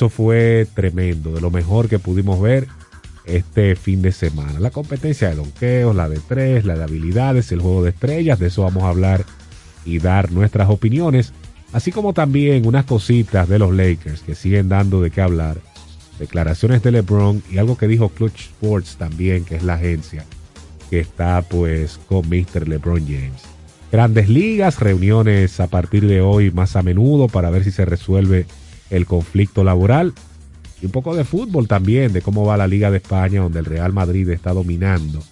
Eso fue tremendo, de lo mejor que pudimos ver este fin de semana. La competencia de donqueos, la de tres, la de habilidades, el juego de estrellas, de eso vamos a hablar y dar nuestras opiniones, así como también unas cositas de los Lakers que siguen dando de qué hablar, declaraciones de LeBron y algo que dijo Clutch Sports también, que es la agencia que está pues con Mr. LeBron James. Grandes ligas, reuniones a partir de hoy más a menudo para ver si se resuelve el conflicto laboral y un poco de fútbol también, de cómo va la Liga de España, donde el Real Madrid está dominando.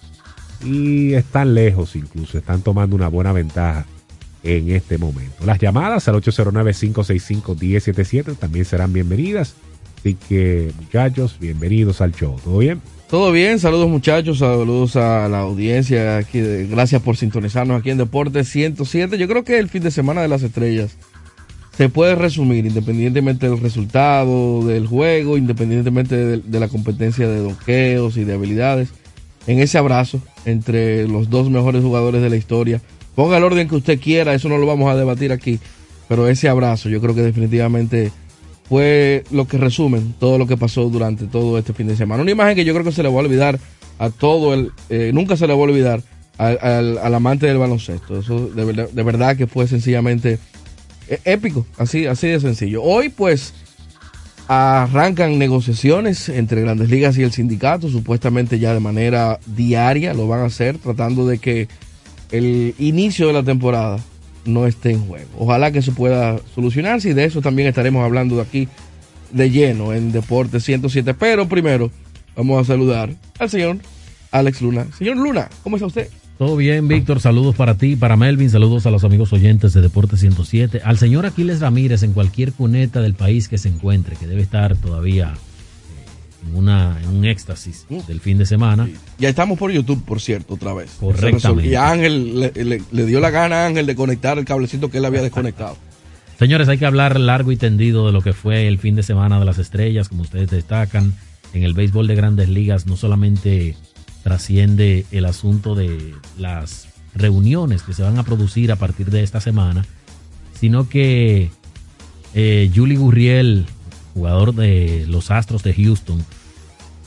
Y están lejos incluso, están tomando una buena ventaja en este momento. Las llamadas al 809-565-1077 también serán bienvenidas. Así que muchachos, bienvenidos al show. ¿Todo bien? Todo bien, saludos muchachos, saludos a la audiencia aquí, gracias por sintonizarnos aquí en Deportes 107. Yo creo que el fin de semana de las estrellas se puede resumir, independientemente del resultado del juego, independientemente de, la competencia de doqueos y de habilidades, en ese abrazo entre los dos mejores jugadores de la historia. Ponga el orden que usted quiera, eso no lo vamos a debatir aquí, pero ese abrazo yo creo que definitivamente fue lo que resumen todo lo que pasó durante todo este fin de semana. Una imagen que yo creo que se le va a olvidar a todo el, eh, nunca se le va a olvidar al, amante del baloncesto. Eso de verdad que fue sencillamente épico, así, así de sencillo. Hoy pues arrancan negociaciones entre Grandes Ligas y el sindicato, supuestamente ya de manera diaria lo van a hacer, tratando de que el inicio de la temporada no esté en juego. Ojalá que eso pueda solucionarse y de eso también estaremos hablando de aquí de lleno en Deportes 107. Pero primero vamos a saludar al señor Alex Luna. Señor Luna, ¿cómo está usted? Todo bien, Víctor. Saludos para ti, para Melvin. Saludos a los amigos oyentes de Deportes 107. Al señor Aquiles Ramírez en cualquier cuneta del país que se encuentre, que debe estar todavía eh, en, una, en un éxtasis mm. del fin de semana. Ya estamos por YouTube, por cierto, otra vez. Correctamente. Y Ángel le, dio la gana a Ángel de conectar el cablecito que él había desconectado. Señores, hay que hablar largo y tendido de lo que fue el fin de semana de las estrellas, como ustedes destacan. En el béisbol de grandes ligas, no solamente trasciende el asunto de las reuniones que se van a producir a partir de esta semana, sino que eh, Julie Gurriel, jugador de los Astros de Houston,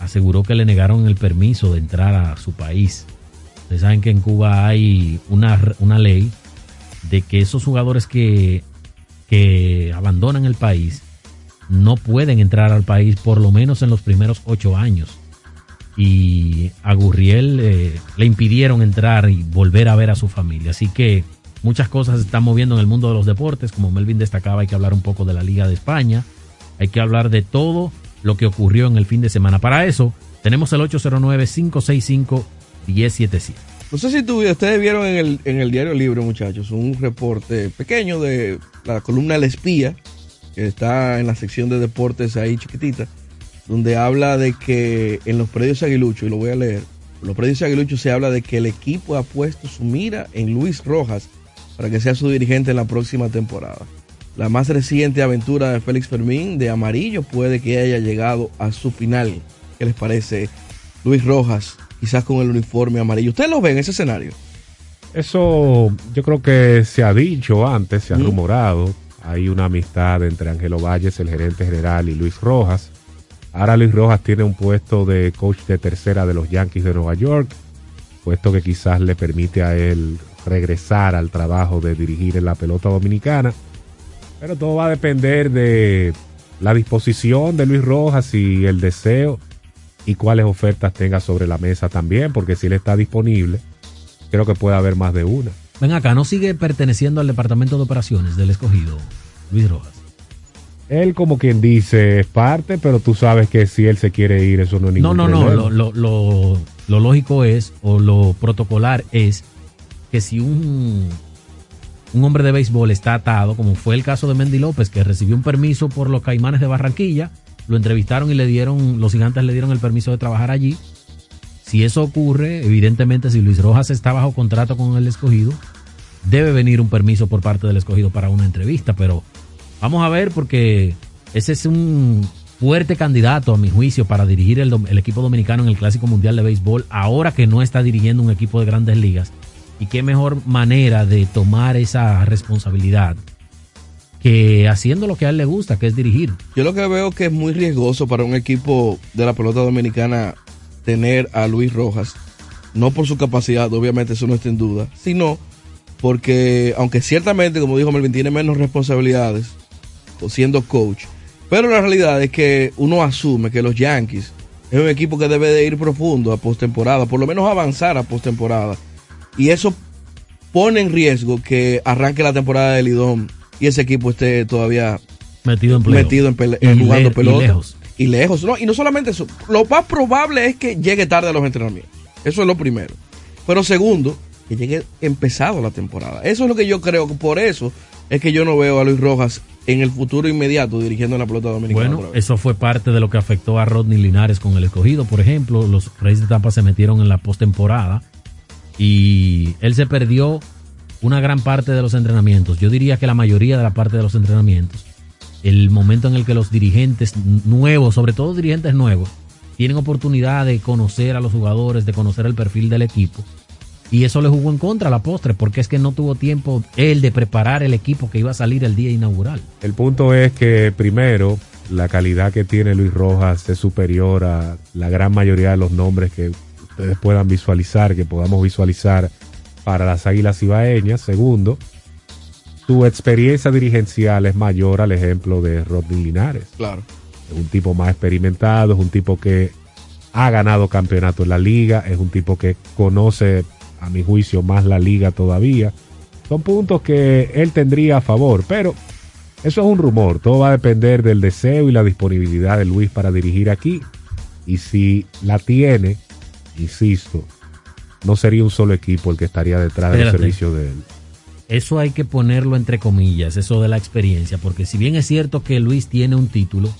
aseguró que le negaron el permiso de entrar a su país. Ustedes saben que en Cuba hay una, una ley de que esos jugadores que, que abandonan el país no pueden entrar al país por lo menos en los primeros ocho años y a Gurriel eh, le impidieron entrar y volver a ver a su familia. Así que muchas cosas se están moviendo en el mundo de los deportes. Como Melvin destacaba, hay que hablar un poco de la Liga de España. Hay que hablar de todo lo que ocurrió en el fin de semana. Para eso, tenemos el 809-565-1077. No sé si ustedes vieron en el, en el diario Libre, muchachos, un reporte pequeño de la columna El Espía, que está en la sección de deportes ahí chiquitita donde habla de que en los predios Aguilucho, y lo voy a leer, en los predios Aguilucho se habla de que el equipo ha puesto su mira en Luis Rojas para que sea su dirigente en la próxima temporada. La más reciente aventura de Félix Fermín de amarillo puede que haya llegado a su final. ¿Qué les parece? Luis Rojas, quizás con el uniforme amarillo. ¿Ustedes lo ven ese escenario? Eso yo creo que se ha dicho antes, se ha rumorado. Hay una amistad entre Ángelo Valles, el gerente general, y Luis Rojas. Ahora Luis Rojas tiene un puesto de coach de tercera de los Yankees de Nueva York, puesto que quizás le permite a él regresar al trabajo de dirigir en la pelota dominicana. Pero todo va a depender de la disposición de Luis Rojas y el deseo y cuáles ofertas tenga sobre la mesa también, porque si él está disponible, creo que puede haber más de una. Ven acá, ¿no sigue perteneciendo al departamento de operaciones del escogido Luis Rojas? Él como quien dice es parte, pero tú sabes que si él se quiere ir, eso no es ningún No, no, no, lo, lo, lo, lógico es, o lo protocolar es, que si un, un hombre de béisbol está atado, como fue el caso de Mendy López, que recibió un permiso por los Caimanes de Barranquilla, lo entrevistaron y le dieron, los gigantes le dieron el permiso de trabajar allí. Si eso ocurre, evidentemente si Luis Rojas está bajo contrato con el escogido, debe venir un permiso por parte del escogido para una entrevista, pero Vamos a ver porque ese es un fuerte candidato a mi juicio para dirigir el, equipo dominicano en el Clásico Mundial de Béisbol ahora que no está dirigiendo un equipo de grandes ligas. Y qué mejor manera de tomar esa responsabilidad que haciendo lo que a él le gusta, que es dirigir. Yo lo que veo que es muy riesgoso para un equipo de la pelota dominicana tener a Luis Rojas, no por su capacidad, obviamente eso no está en duda, sino porque, aunque ciertamente, como dijo Melvin, tiene menos responsabilidades siendo coach, pero la realidad es que uno asume que los Yankees es un equipo que debe de ir profundo a postemporada, por lo menos avanzar a postemporada. Y eso pone en riesgo que arranque la temporada de Lidón y ese equipo esté todavía metido en, metido en, jugando pelota. Y lejos. Y lejos. No, y no solamente eso. Lo más probable es que llegue tarde a los entrenamientos. Eso es lo primero. Pero segundo, que llegue empezado la temporada. Eso es lo que yo creo. Por eso es que yo no veo a Luis Rojas en el futuro inmediato dirigiendo la pelota dominicana. Bueno, eso fue parte de lo que afectó a Rodney Linares con el escogido. Por ejemplo, los Reyes de Tampa se metieron en la postemporada y él se perdió una gran parte de los entrenamientos. Yo diría que la mayoría de la parte de los entrenamientos. El momento en el que los dirigentes nuevos, sobre todo dirigentes nuevos, tienen oportunidad de conocer a los jugadores, de conocer el perfil del equipo y eso le jugó en contra a la postre, porque es que no tuvo tiempo él de preparar el equipo que iba a salir el día inaugural. El punto es que, primero, la calidad que tiene Luis Rojas es superior a la gran mayoría de los nombres que ustedes puedan visualizar, que podamos visualizar para las Águilas Ibaeñas. Segundo, su experiencia dirigencial es mayor al ejemplo de Rodney Linares. Claro. Es un tipo más experimentado, es un tipo que ha ganado campeonato en la liga, es un tipo que conoce a mi juicio, más la liga todavía. Son puntos que él tendría a favor, pero eso es un rumor. Todo va a depender del deseo y la disponibilidad de Luis para dirigir aquí. Y si la tiene, insisto, no sería un solo equipo el que estaría detrás del servicio de él. Eso hay que ponerlo entre comillas, eso de la experiencia, porque si bien es cierto que Luis tiene un título,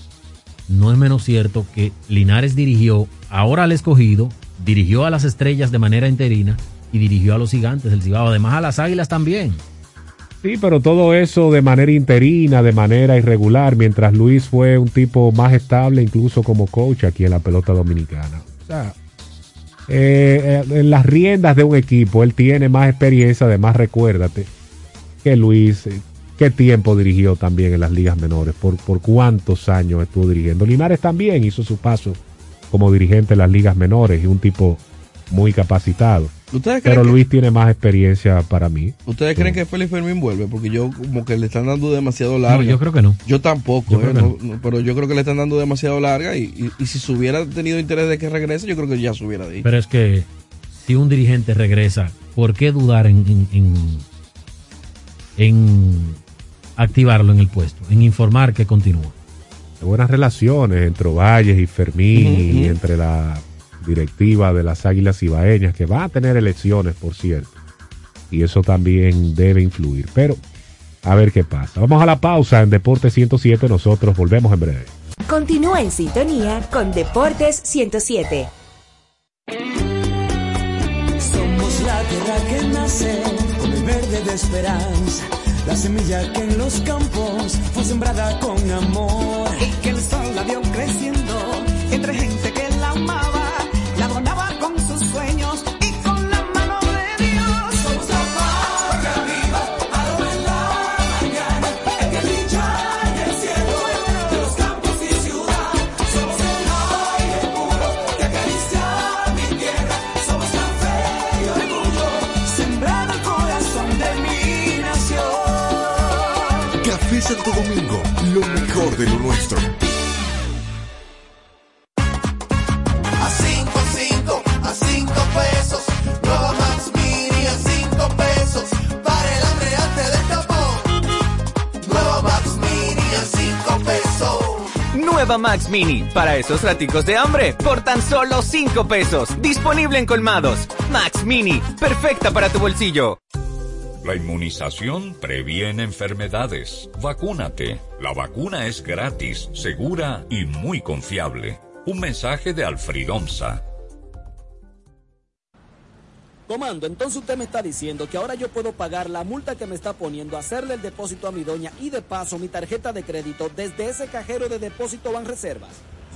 no es menos cierto que Linares dirigió ahora al escogido, dirigió a las estrellas de manera interina y dirigió a los gigantes del Cibao, además a las águilas también. Sí, pero todo eso de manera interina, de manera irregular, mientras Luis fue un tipo más estable incluso como coach aquí en la pelota dominicana. O sea, eh, eh, en las riendas de un equipo, él tiene más experiencia, además recuérdate que Luis, eh, qué tiempo dirigió también en las ligas menores, por, por cuántos años estuvo dirigiendo. Linares también hizo su paso como dirigente en las ligas menores y un tipo muy capacitado. Pero Luis tiene más experiencia para mí. ¿Ustedes creen que Félix Fermín vuelve? Porque yo como que le están dando demasiado larga. yo creo que no. Yo tampoco, eh, pero yo creo que le están dando demasiado larga y, si se hubiera tenido interés de que regrese, yo creo que ya se hubiera dicho. Pero es que si un dirigente regresa, ¿por qué dudar en, en, activarlo en el puesto? En informar que continúa. buenas relaciones entre Valles y Fermín y entre la directiva de las Águilas Ibaeñas, que va a tener elecciones, por cierto. Y eso también debe influir. Pero a ver qué pasa. Vamos a la pausa en Deportes 107. Nosotros volvemos en breve. Continúa en sintonía con Deportes 107. Somos la tierra que nace con el verde de esperanza. La semilla que en los campos fue sembrada con amor. Y que el sol la vio creciendo entre gente de lo nuestro. A 5, 5, a 5 pesos. Nueva Max Mini a 5 pesos. Para el hambre antes del tapón. Nueva Max Mini a 5 pesos. Nueva Max Mini, para esos raticos de hambre, por tan solo 5 pesos. Disponible en colmados. Max Mini, perfecta para tu bolsillo. La inmunización previene enfermedades. Vacúnate. La vacuna es gratis, segura y muy confiable. Un mensaje de Alfred Omsa. Comando, entonces usted me está diciendo que ahora yo puedo pagar la multa que me está poniendo, hacerle el depósito a mi doña y de paso mi tarjeta de crédito desde ese cajero de depósito van reservas.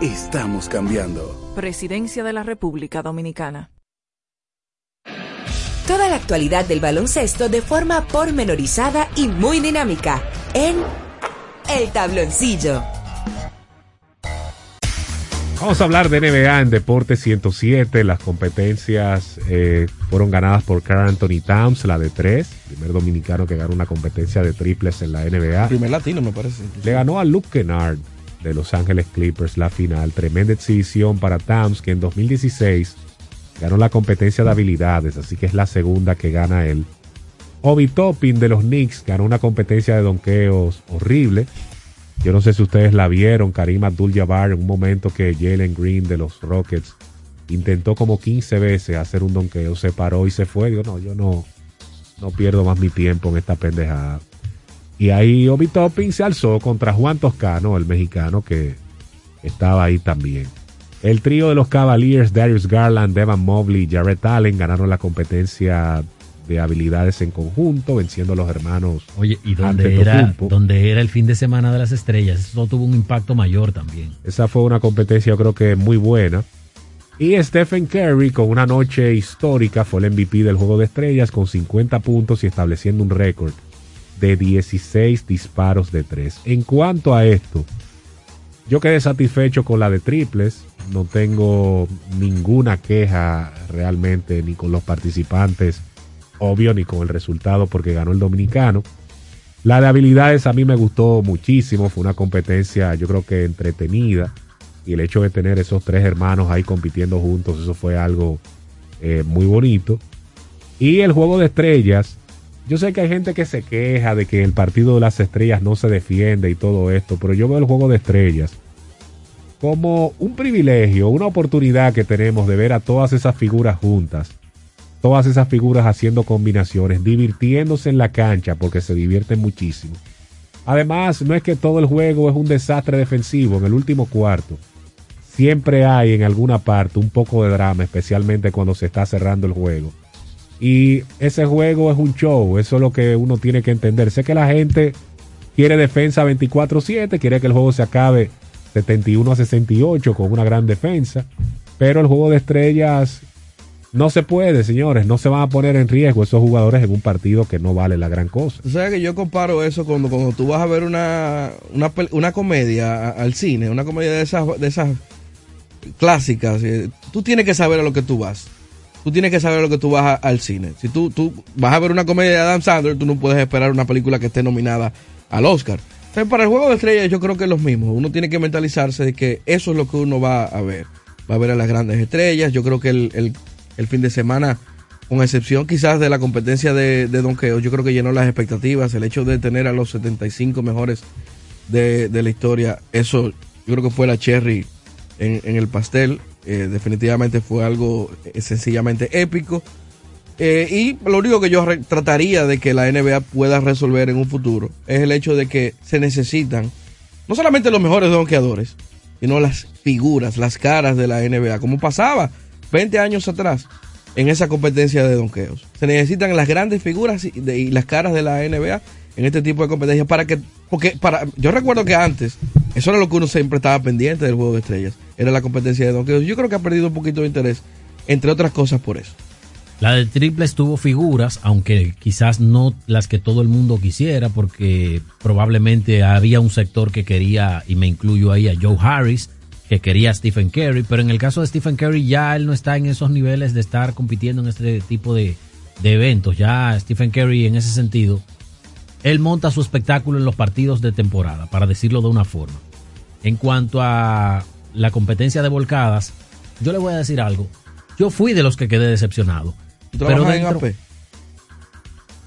Estamos cambiando. Presidencia de la República Dominicana. Toda la actualidad del baloncesto de forma pormenorizada y muy dinámica en El Tabloncillo. Vamos a hablar de NBA en Deporte 107. Las competencias eh, fueron ganadas por Carl Anthony Towns, la de tres, primer dominicano que ganó una competencia de triples en la NBA. Primer latino, me parece. Le ganó a Luke Kennard de Los Ángeles Clippers la final. Tremenda exhibición para Towns, que en 2016 ganó la competencia de habilidades, así que es la segunda que gana él. Obi Toppin de los Knicks ganó una competencia de donkeos horrible. Yo no sé si ustedes la vieron, Karim Abdul-Jabbar, en un momento que Jalen Green de los Rockets intentó como 15 veces hacer un donkeo, se paró y se fue. Digo, no, yo no, no pierdo más mi tiempo en esta pendejada. Y ahí Obi Toppin se alzó contra Juan Toscano, el mexicano que estaba ahí también. El trío de los Cavaliers, Darius Garland, Devin Mobley y Jarrett Allen ganaron la competencia de habilidades en conjunto, venciendo a los hermanos. Oye, ¿y dónde era, donde era el fin de semana de las estrellas? Eso tuvo un impacto mayor también. Esa fue una competencia, yo creo que muy buena. Y Stephen Curry, con una noche histórica, fue el MVP del juego de estrellas con 50 puntos y estableciendo un récord de 16 disparos de 3. En cuanto a esto, yo quedé satisfecho con la de triples. No tengo ninguna queja realmente ni con los participantes, obvio, ni con el resultado porque ganó el dominicano. La de habilidades a mí me gustó muchísimo, fue una competencia yo creo que entretenida y el hecho de tener esos tres hermanos ahí compitiendo juntos, eso fue algo eh, muy bonito. Y el juego de estrellas, yo sé que hay gente que se queja de que el partido de las estrellas no se defiende y todo esto, pero yo veo el juego de estrellas como un privilegio, una oportunidad que tenemos de ver a todas esas figuras juntas, todas esas figuras haciendo combinaciones, divirtiéndose en la cancha porque se divierten muchísimo. Además, no es que todo el juego es un desastre defensivo en el último cuarto. Siempre hay en alguna parte un poco de drama, especialmente cuando se está cerrando el juego. Y ese juego es un show, eso es lo que uno tiene que entender. Sé que la gente quiere defensa 24/7, quiere que el juego se acabe 71 a 68 con una gran defensa. Pero el juego de estrellas no se puede, señores. No se van a poner en riesgo esos jugadores en un partido que no vale la gran cosa. O sea que yo comparo eso cuando, cuando tú vas a ver una, una, una comedia al cine, una comedia de esas, de esas clásicas. eh, Tú tienes que saber a lo que tú vas. Tú tienes que saber lo que tú vas al cine. Si tú, tú vas a ver una comedia de Adam Sandler, tú no puedes esperar una película que esté nominada al Oscar. Para el juego de estrellas yo creo que es lo mismo. Uno tiene que mentalizarse de que eso es lo que uno va a ver. Va a ver a las grandes estrellas. Yo creo que el, el- el fin de semana, con excepción quizás de la competencia de, de donqueo, yo creo que llenó las expectativas. El hecho de tener a los 75 mejores de, de la historia, eso yo creo que fue la cherry en, en el pastel. Eh, definitivamente fue algo eh, sencillamente épico. Eh, y lo único que yo trataría de que la NBA pueda resolver en un futuro es el hecho de que se necesitan no solamente los mejores donkeadores, sino las figuras, las caras de la NBA, como pasaba 20 años atrás. en esa competencia de donqueos. Se necesitan las grandes figuras y las caras de la NBA en este tipo de competencias para que, porque para, yo recuerdo que antes, eso era lo que uno siempre estaba pendiente del juego de estrellas, era la competencia de donqueos. Yo creo que ha perdido un poquito de interés, entre otras cosas por eso. La de triples tuvo figuras, aunque quizás no las que todo el mundo quisiera, porque probablemente había un sector que quería, y me incluyo ahí a Joe Harris, que quería a Stephen Curry, pero en el caso de Stephen Curry ya él no está en esos niveles de estar compitiendo en este tipo de, de eventos. Ya Stephen Curry en ese sentido, él monta su espectáculo en los partidos de temporada, para decirlo de una forma. En cuanto a la competencia de volcadas, yo le voy a decir algo. Yo fui de los que quedé decepcionado. ¿Tú trabajas en AP?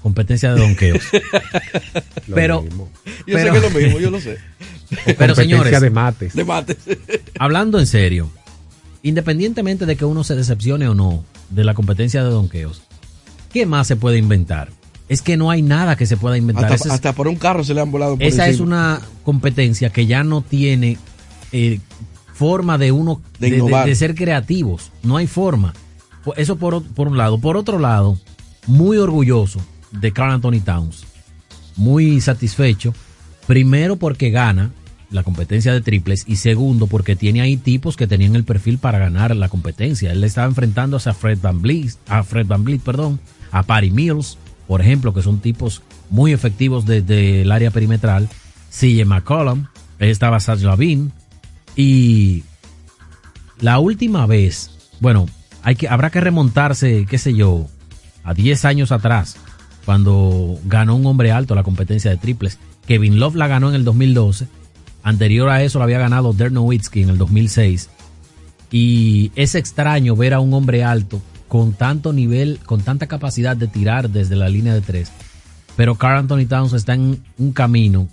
Competencia de donqueos. Lo pero, mismo. Yo pero- sé que es lo mismo, yo lo sé. Pero Competencia señores, de mates. De mates. hablando en serio, independientemente de que uno se decepcione o no de la competencia de donqueos, ¿qué más se puede inventar? Es que no hay nada que se pueda inventar. Hasta, es- hasta por un carro se le han volado por esa es una competencia que ya no tiene eh, forma de uno De de, de- innovar. de ser creativos. No hay forma. Eso por, por un lado. Por otro lado, muy orgulloso de Carl Anthony Towns. Muy satisfecho. Primero porque gana la competencia de triples y segundo porque tiene ahí tipos que tenían el perfil para ganar la competencia. Él estaba enfrentándose a Fred Van Vliet, a Fred Van Vliet, perdón, a Patty Mills, por ejemplo, que son tipos muy efectivos desde el área perimetral. CJ McCollum, ahí estaba Saj Lavin y la última vez, bueno, hay que habrá que remontarse, qué sé yo, a 10 años atrás, cuando ganó un hombre alto la competencia de triples. Kevin Love la ganó en el 2012. Anterior a eso la había ganado Dirk Nowitzki en el 2006. Y es extraño ver a un hombre alto con tanto nivel, con tanta capacidad de tirar desde la línea de tres. Pero Carl Anthony Towns está en un camino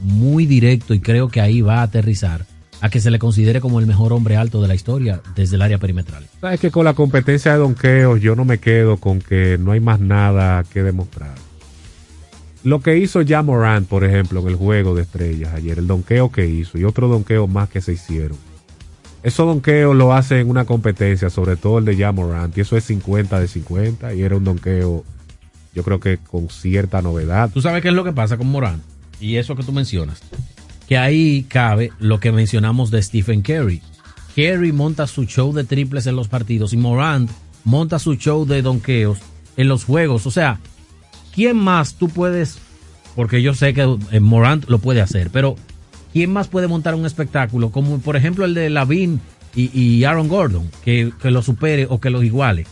muy directo y creo que ahí va a aterrizar a que se le considere como el mejor hombre alto de la historia desde el área perimetral. Sabes que con la competencia de donqueos yo no me quedo con que no hay más nada que demostrar. Lo que hizo ya Morant, por ejemplo, en el juego de estrellas ayer, el donqueo que hizo y otro donqueo más que se hicieron. Esos donqueos lo hacen en una competencia, sobre todo el de ya Morant, y eso es 50 de 50 y era un donqueo, yo creo que con cierta novedad. ¿Tú sabes qué es lo que pasa con Morán? Y eso que tú mencionas. Que ahí cabe lo que mencionamos de Stephen Curry. Curry monta su show de triples en los partidos y Morant monta su show de donqueos en los juegos. O sea, ¿quién más tú puedes? Porque yo sé que eh, Morant lo puede hacer, pero ¿quién más puede montar un espectáculo como por ejemplo el de Lavin y, Aaron Gordon que, que lo supere o que lo iguale?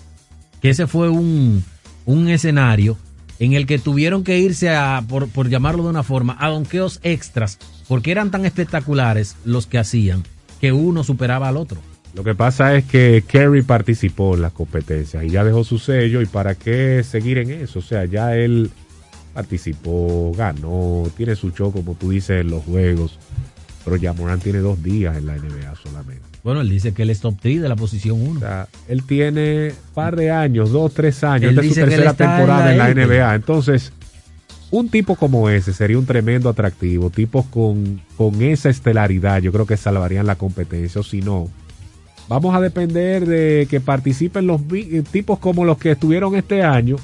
Que ese fue un, un escenario en el que tuvieron que irse a, por, por llamarlo de una forma, a donqueos extras, porque eran tan espectaculares los que hacían que uno superaba al otro. Lo que pasa es que Kerry participó en las competencias y ya dejó su sello y para qué seguir en eso. O sea, ya él participó, ganó, tiene su show como tú dices en los juegos. Pero ya Morán tiene dos días en la NBA solamente. Bueno, él dice que él es top 3 de la posición 1. O sea, él tiene par de años, dos, tres años. Él Esta es su tercera está en temporada la en la. NBA. Entonces, un tipo como ese sería un tremendo atractivo. Tipos con, con esa estelaridad, yo creo que salvarían la competencia. O si no, vamos a depender de que participen los eh, tipos como los que estuvieron este año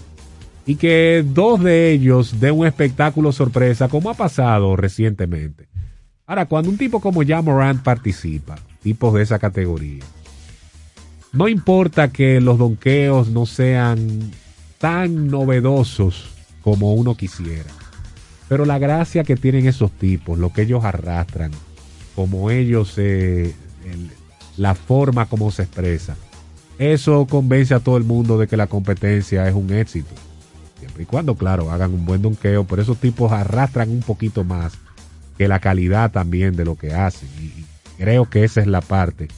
y que dos de ellos den un espectáculo sorpresa, como ha pasado recientemente. Ahora, cuando un tipo como ya Morant participa, tipos de esa categoría, no importa que los donqueos no sean tan novedosos como uno quisiera, pero la gracia que tienen esos tipos, lo que ellos arrastran, como ellos, eh, la forma como se expresa, eso convence a todo el mundo de que la competencia es un éxito. Siempre y cuando, claro, hagan un buen donqueo, pero esos tipos arrastran un poquito más que la calidad también de lo que hacen. Y, creo que esa es la parte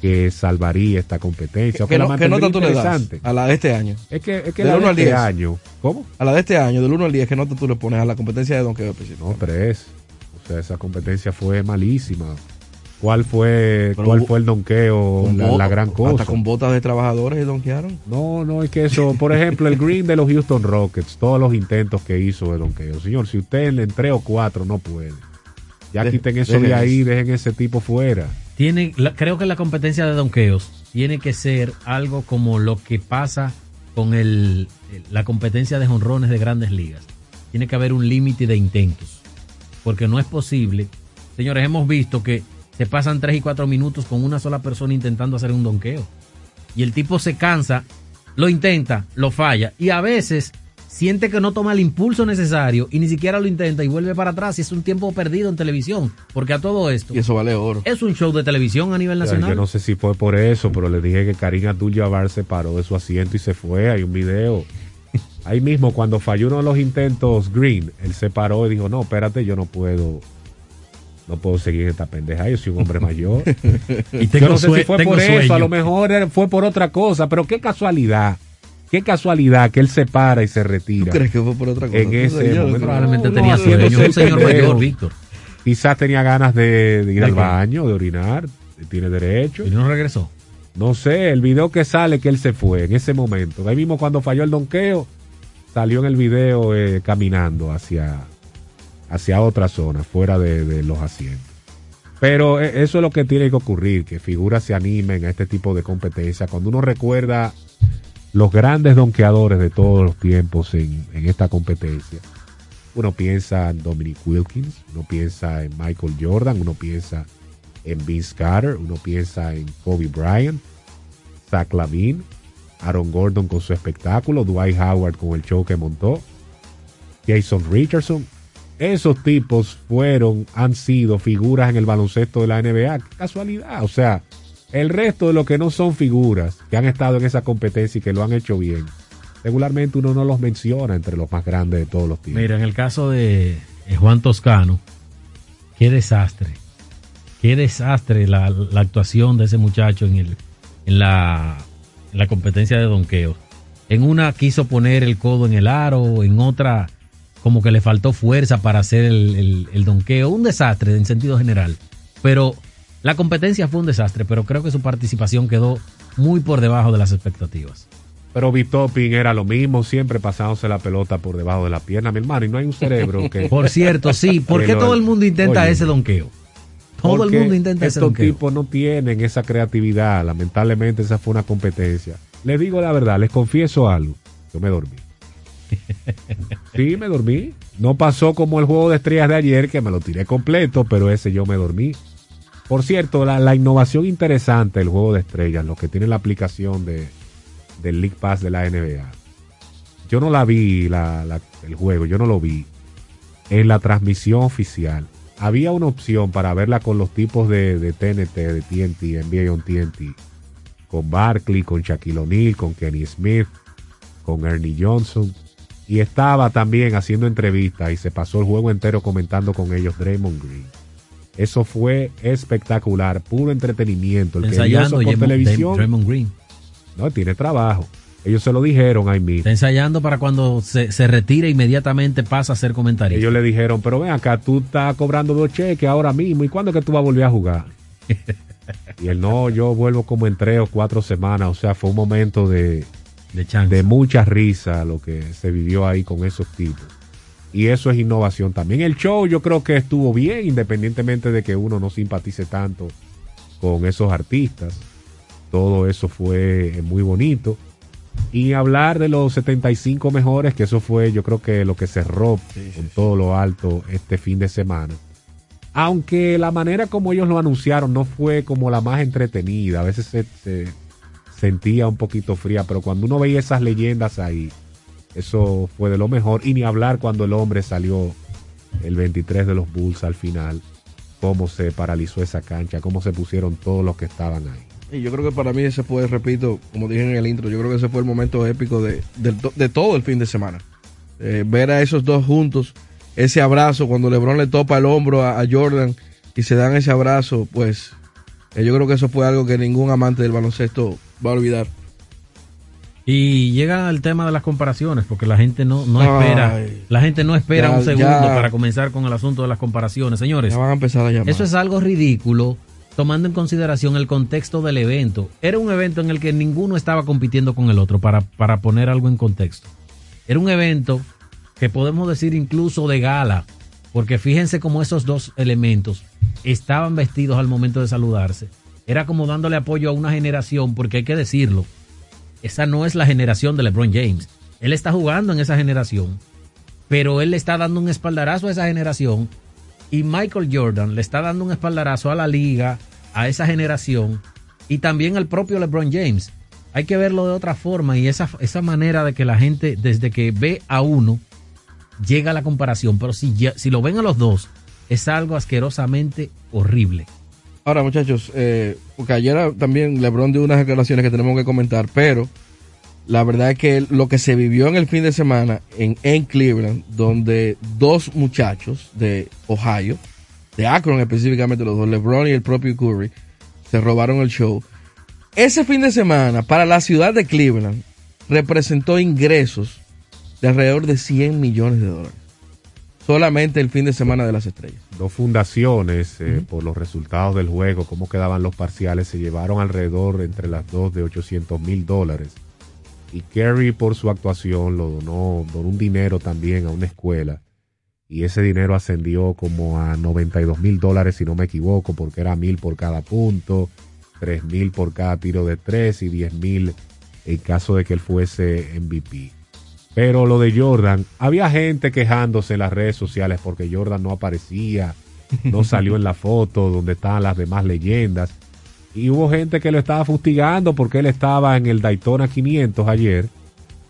que salvaría esta competencia. ¿Qué, no- nota tú le das a la de este año? Es que, es que Del la uno de al este 10. año. ¿Cómo? A la de este año, del 1 al 10, ¿qué nota tú le pones a la competencia de donqueo específico? No, tres. O sea, esa competencia fue malísima. ¿Cuál fue, Pero cuál hubo- fue el donqueo? La, la gran cosa. Hasta con botas de trabajadores y donkearon. No, no, es que eso, por ejemplo, el green de los Houston Rockets, todos los intentos que hizo de donqueo. Señor, si usted en tres o cuatro no puede, ya De- quiten eso de ahí, eso. dejen ese tipo fuera. Tiene, la- creo que la competencia de donqueos tiene que ser algo como lo que pasa con el, el- la competencia de jonrones de grandes ligas. Tiene que haber un límite de intentos. Porque no es posible. Señores, hemos visto que se pasan 3 y 4 minutos con una sola persona intentando hacer un donqueo. Y el tipo se cansa, lo intenta, lo falla. Y a veces siente que no toma el impulso necesario y ni siquiera lo intenta y vuelve para atrás. Y es un tiempo perdido en televisión. Porque a todo esto. Y eso vale oro. Es un show de televisión a nivel O sea, nacional. Yo no sé si fue por eso, pero le dije que Karim Abdul-Jabbar se paró de su asiento y se fue. Hay un video. Ahí mismo, cuando falló uno de los intentos Green, él se paró y dijo, no, espérate, yo no puedo... No puedo seguir esta pendeja, yo soy un hombre mayor. Y tengo yo no sé sue- si fue por eso, sueño. a lo mejor fue por otra cosa, pero qué casualidad, qué casualidad que él se para y se retira. ¿Tú crees que fue por otra cosa? En ese señor, momento. Probablemente No, tenía no, sueño. Un señor mayor, Víctor. Quizás tenía ganas de, de ir ¿De al qué? baño, de orinar, tiene derecho. Y no regresó. No sé, el video que sale que él se fue en ese momento. Ahí mismo cuando falló el donqueo, salió en el video eh, caminando hacia, hacia otra zona, fuera de, de los asientos. Pero eh, eso es lo que tiene que ocurrir, que figuras se animen a este tipo de competencia. Cuando uno recuerda los grandes donqueadores de todos los tiempos en, en esta competencia, uno piensa en Dominic Wilkins, uno piensa en Michael Jordan, uno piensa en Vince Carter, uno piensa en Kobe Bryant, Zach Lavine, Aaron Gordon con su espectáculo, Dwight Howard con el show que montó, Jason Richardson. Esos tipos fueron, han sido figuras en el baloncesto de la NBA. Casualidad. O sea, el resto de los que no son figuras, que han estado en esa competencia y que lo han hecho bien, regularmente uno no los menciona entre los más grandes de todos los tiempos. Mira, en el caso de Juan Toscano, qué desastre. Qué desastre la, actuación de ese muchacho en, el, en la competencia de donqueo. En una quiso poner el codo en el aro, en otra como que le faltó fuerza para hacer el, el, el donqueo. Un desastre en sentido general. Pero la competencia fue un desastre, pero creo que su participación quedó muy por debajo de las expectativas. Pero Bitopin era lo mismo, siempre pasándose la pelota por debajo de la pierna, mi hermano, y no hay un cerebro que... Por cierto, sí, ¿por qué todo el mundo intenta Oye, ese donqueo? Todo el mundo intenta ese Estos donqueo. tipos no tienen esa creatividad, lamentablemente esa fue una competencia. Les digo la verdad, les confieso algo, yo me dormí. Sí, me dormí. No pasó como el juego de estrellas de ayer, que me lo tiré completo, pero ese yo me dormí. Por cierto, la, la innovación interesante del juego de estrellas, los que tienen la aplicación de, del League Pass de la NBA. Yo no la vi, la- el juego, yo no lo vi. En la transmisión oficial, había una opción para verla con los tipos de, de TNT, de TNT, NBA on TNT. Con Barkley, con Shaquille O'Neal, con Kenny Smith, con Ernie Johnson. Y estaba también haciendo entrevistas y se pasó el juego entero comentando con ellos Draymond Green. Eso fue espectacular, puro entretenimiento. El que vio eso por televisión, Green. no, tiene trabajo. Ellos se lo dijeron ahí mismo. Está ensayando para cuando se, se retire inmediatamente pasa a ser comentario. Ellos le dijeron, pero ven acá, tú estás cobrando dos cheques ahora mismo. ¿Y cuándo es que tú vas a volver a jugar? y él, no, yo vuelvo como en tres o cuatro semanas. O sea, fue un momento de, de, mucha risa lo que se vivió ahí con esos tipos. Y eso es innovación también. El show yo creo que estuvo bien, independientemente de que uno no simpatice tanto con esos artistas. Todo eso fue muy bonito. Y hablar de los 75 mejores, que eso fue yo creo que lo que cerró con todo lo alto este fin de semana. Aunque la manera como ellos lo anunciaron no fue como la más entretenida, a veces se, se sentía un poquito fría, pero cuando uno veía esas leyendas ahí, eso fue de lo mejor. Y ni hablar cuando el hombre salió el 23 de los Bulls al final, cómo se paralizó esa cancha, cómo se pusieron todos los que estaban ahí. Y yo creo que para mí ese fue, repito, como dije en el intro, yo creo que ese fue el momento épico de, de todo el fin de semana. Eh, ver a esos dos juntos, ese abrazo, cuando LeBron le topa el hombro a, a Jordan y se dan ese abrazo, pues eh, yo creo que eso fue algo que ningún amante del baloncesto va a olvidar. Y llega el tema de las comparaciones, porque la gente no, no Ay. espera, la gente no espera Ya- un segundo ya. para comenzar con el asunto de las comparaciones. Señores, Ya van a empezar a eso es algo ridículo, tomando en consideración el contexto del evento. Era un evento en el que ninguno estaba compitiendo con el otro, para, para poner algo en contexto. Era un evento que podemos decir incluso de gala, porque fíjense cómo esos dos elementos estaban vestidos al momento de saludarse era como dándole apoyo a una generación, porque hay que decirlo, esa no es la generación de LeBron James. Él está jugando en esa generación, pero él le está dando un espaldarazo a esa generación y Michael Jordan le está dando un espaldarazo a la liga, a esa generación y también al propio LeBron James. Hay que verlo de otra forma y esa, esa manera de que la gente, desde que ve a uno, llega a la comparación. Pero si, ya- si lo ven a los dos, es algo asquerosamente horrible. Ahora, muchachos, eh, porque ayer también LeBron dio unas declaraciones que tenemos que comentar, pero la verdad es que lo que se vivió en el fin de semana en, en Cleveland, donde dos muchachos de Ohio, de Akron específicamente, los dos, LeBron y el propio Curry, se robaron el show. Ese fin de semana, para la ciudad de Cleveland, representó ingresos de alrededor de 100 millones de dólares. Solamente el fin de semana de las estrellas. Dos fundaciones, eh, por los resultados del juego, cómo quedaban los parciales, se llevaron alrededor entre las dos de 800 mil dólares. Y Kerry, por su actuación, lo donó, donó un dinero también a una escuela. Y ese dinero ascendió como a 92 mil dólares, si no me equivoco, porque era mil por cada punto, tres mil por cada tiro de tres y 10 mil en caso de que él fuese MVP. Pero lo de Jordan, había gente quejándose en las redes sociales porque Jordan no aparecía, no salió en la foto donde estaban las demás leyendas. Y hubo gente que lo estaba fustigando porque él estaba en el Daytona 500 ayer,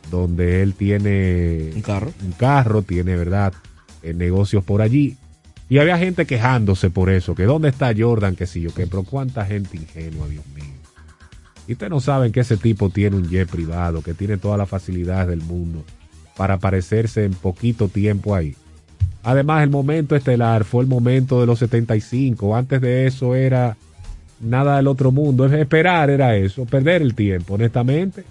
donde él tiene un carro, un carro tiene, ¿verdad?, eh, negocios por allí. Y había gente quejándose por eso, que dónde está Jordan, que sí yo, que pero cuánta gente ingenua, Dios mío. Y ustedes no saben que ese tipo tiene un jet privado, que tiene todas las facilidades del mundo para aparecerse en poquito tiempo ahí. Además, el momento estelar fue el momento de los 75. Antes de eso era nada del otro mundo. Esperar era eso, perder el tiempo, honestamente.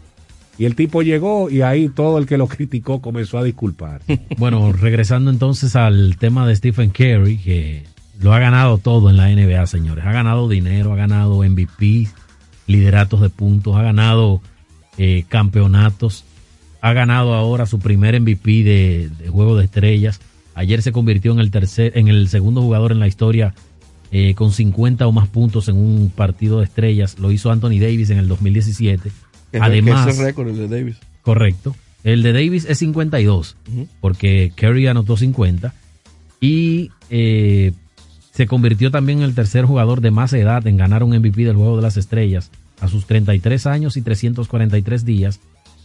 Y el tipo llegó y ahí todo el que lo criticó comenzó a disculpar. Bueno, regresando entonces al tema de Stephen Curry, que lo ha ganado todo en la NBA, señores. Ha ganado dinero, ha ganado MVP, lideratos de puntos, ha ganado eh, campeonatos, ha ganado ahora su primer MVP de, de Juego de Estrellas. Ayer se convirtió en el tercer, en el segundo jugador en la historia eh, con 50 o más puntos en un partido de estrellas. Lo hizo Anthony Davis en el 2017. Que- Además, que ese récord el de Davis. Correcto. El de Davis es 52, Ujú. porque Curry anotó 50. Y eh, se convirtió también en el tercer jugador de más edad en ganar un MVP del Juego de las Estrellas a sus 33 años y 343 días,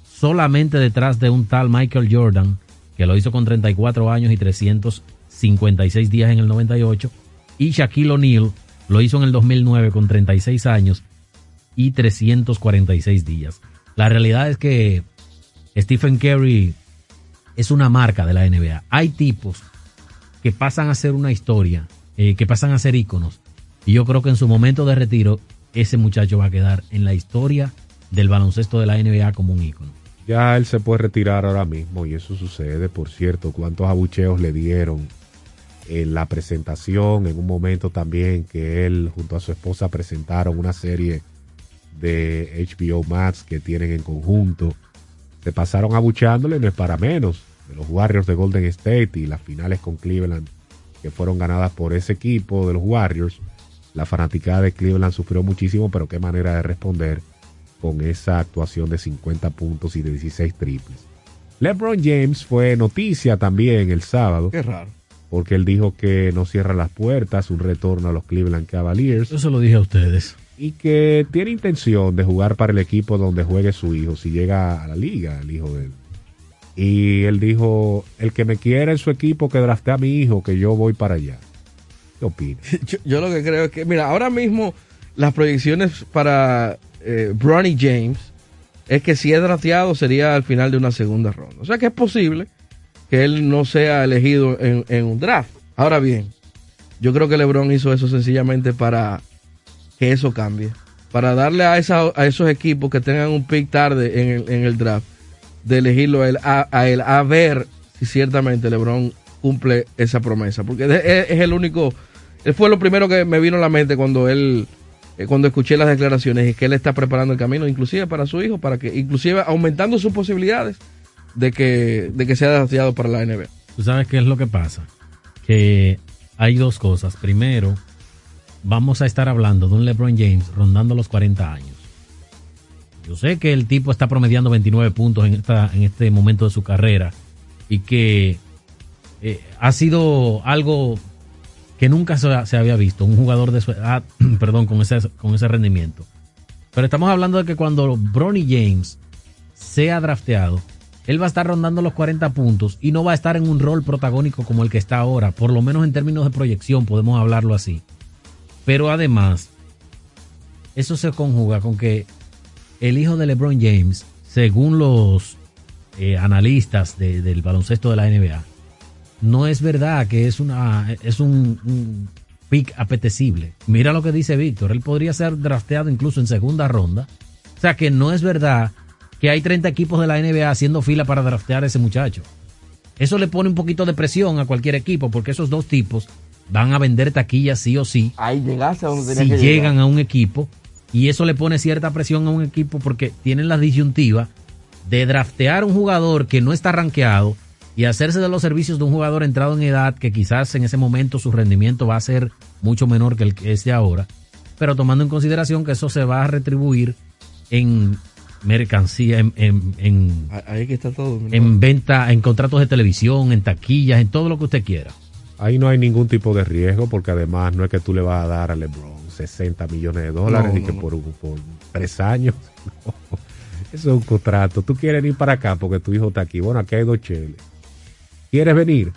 solamente detrás de un tal Michael Jordan, que lo hizo con 34 años y 356 días en el 98, y Shaquille O'Neal lo hizo en el 2009 con 36 años y 346 días. La realidad es que Stephen Curry es una marca de la NBA. Hay tipos que pasan a ser una historia, eh, que pasan a ser íconos. Y yo creo que en su momento de retiro, ese muchacho va a quedar en la historia del baloncesto de la NBA como un ícono. Ya él se puede retirar ahora mismo y eso sucede, por cierto, cuántos abucheos le dieron en la presentación, en un momento también que él junto a su esposa presentaron una serie de HBO Max que tienen en conjunto. Se pasaron abucheándole, no es para menos, de los Warriors de Golden State y las finales con Cleveland que fueron ganadas por ese equipo de los Warriors. La fanaticada de Cleveland sufrió muchísimo, pero qué manera de responder con esa actuación de 50 puntos y de 16 triples. LeBron James fue noticia también el sábado. Qué raro. Porque él dijo que no cierra las puertas, un retorno a los Cleveland Cavaliers. Eso lo dije a ustedes. Y que tiene intención de jugar para el equipo donde juegue su hijo, si llega a la liga, el hijo de él. Y él dijo, el que me quiera en su equipo, que drafte a mi hijo, que yo voy para allá. ¿Qué opinas? Yo, lo que creo es que, mira, ahora mismo las proyecciones para eh, Bronny James es que si es drafteado sería al final de una segunda ronda. O sea que es posible que él no sea elegido en, en un draft. Ahora bien, yo creo que LeBron hizo eso sencillamente para que eso cambie. Para darle a, esa- a esos equipos que tengan un pick tarde en el, en el draft, de elegirlo a él, a, él, a ver si ciertamente LeBron cumple esa promesa. Porque es, es- el único, él fue lo primero que me vino a la mente cuando él, eh, cuando escuché las declaraciones y que él está preparando el camino, inclusive para su hijo, para que, inclusive aumentando sus posibilidades de que, de que sea drafteado para la NBA. ¿Tú sabes qué es lo que pasa? Que hay dos cosas. Primero, vamos a estar hablando de un LeBron James rondando los 40 años. Yo sé que el tipo está promediando 29 puntos en, esta, en este momento de su carrera y que eh, ha sido algo que nunca se, había visto, un jugador de su edad, perdón, con ese, con ese rendimiento. Pero estamos hablando de que cuando Bronny James sea drafteado, él va a estar rondando los 40 puntos y no va a estar en un rol protagónico como el que está ahora, por lo menos en términos de proyección, podemos hablarlo así. Pero además, eso se conjuga con que el hijo de LeBron James, según los eh, analistas de- del baloncesto de la NBA, no es verdad que es, una, es un, un pick apetecible. Mira lo que dice Víctor, él podría ser drafteado incluso en segunda ronda. O sea que no es verdad que hay 30 equipos de la NBA haciendo fila para draftear a ese muchacho. Eso le pone un poquito de presión a cualquier equipo porque esos dos tipos van a vender taquillas sí o sí Ahí llegaste a donde si que llegan llegar. a un equipo y eso le pone cierta presión a un equipo porque tienen la disyuntiva de draftear un jugador que no está rankeado y hacerse de los servicios de un jugador entrado en edad que quizás en ese momento su rendimiento va a ser mucho menor que el que es de ahora, pero tomando en consideración que eso se va a retribuir en mercancía, en, en, en- Ahí que está todo. en venta, en contratos de televisión, en taquillas, en todo lo que usted quiera. Ahí no hay ningún tipo de riesgo porque además no es que tú le vas a dar a LeBron 60 millones de dólares No, y que no, por, por tres años. No. Eso es un contrato. Tú quieres ir para acá porque tu hijo está aquí. Bueno, aquí hay dos cheles. ¿Quieres venir?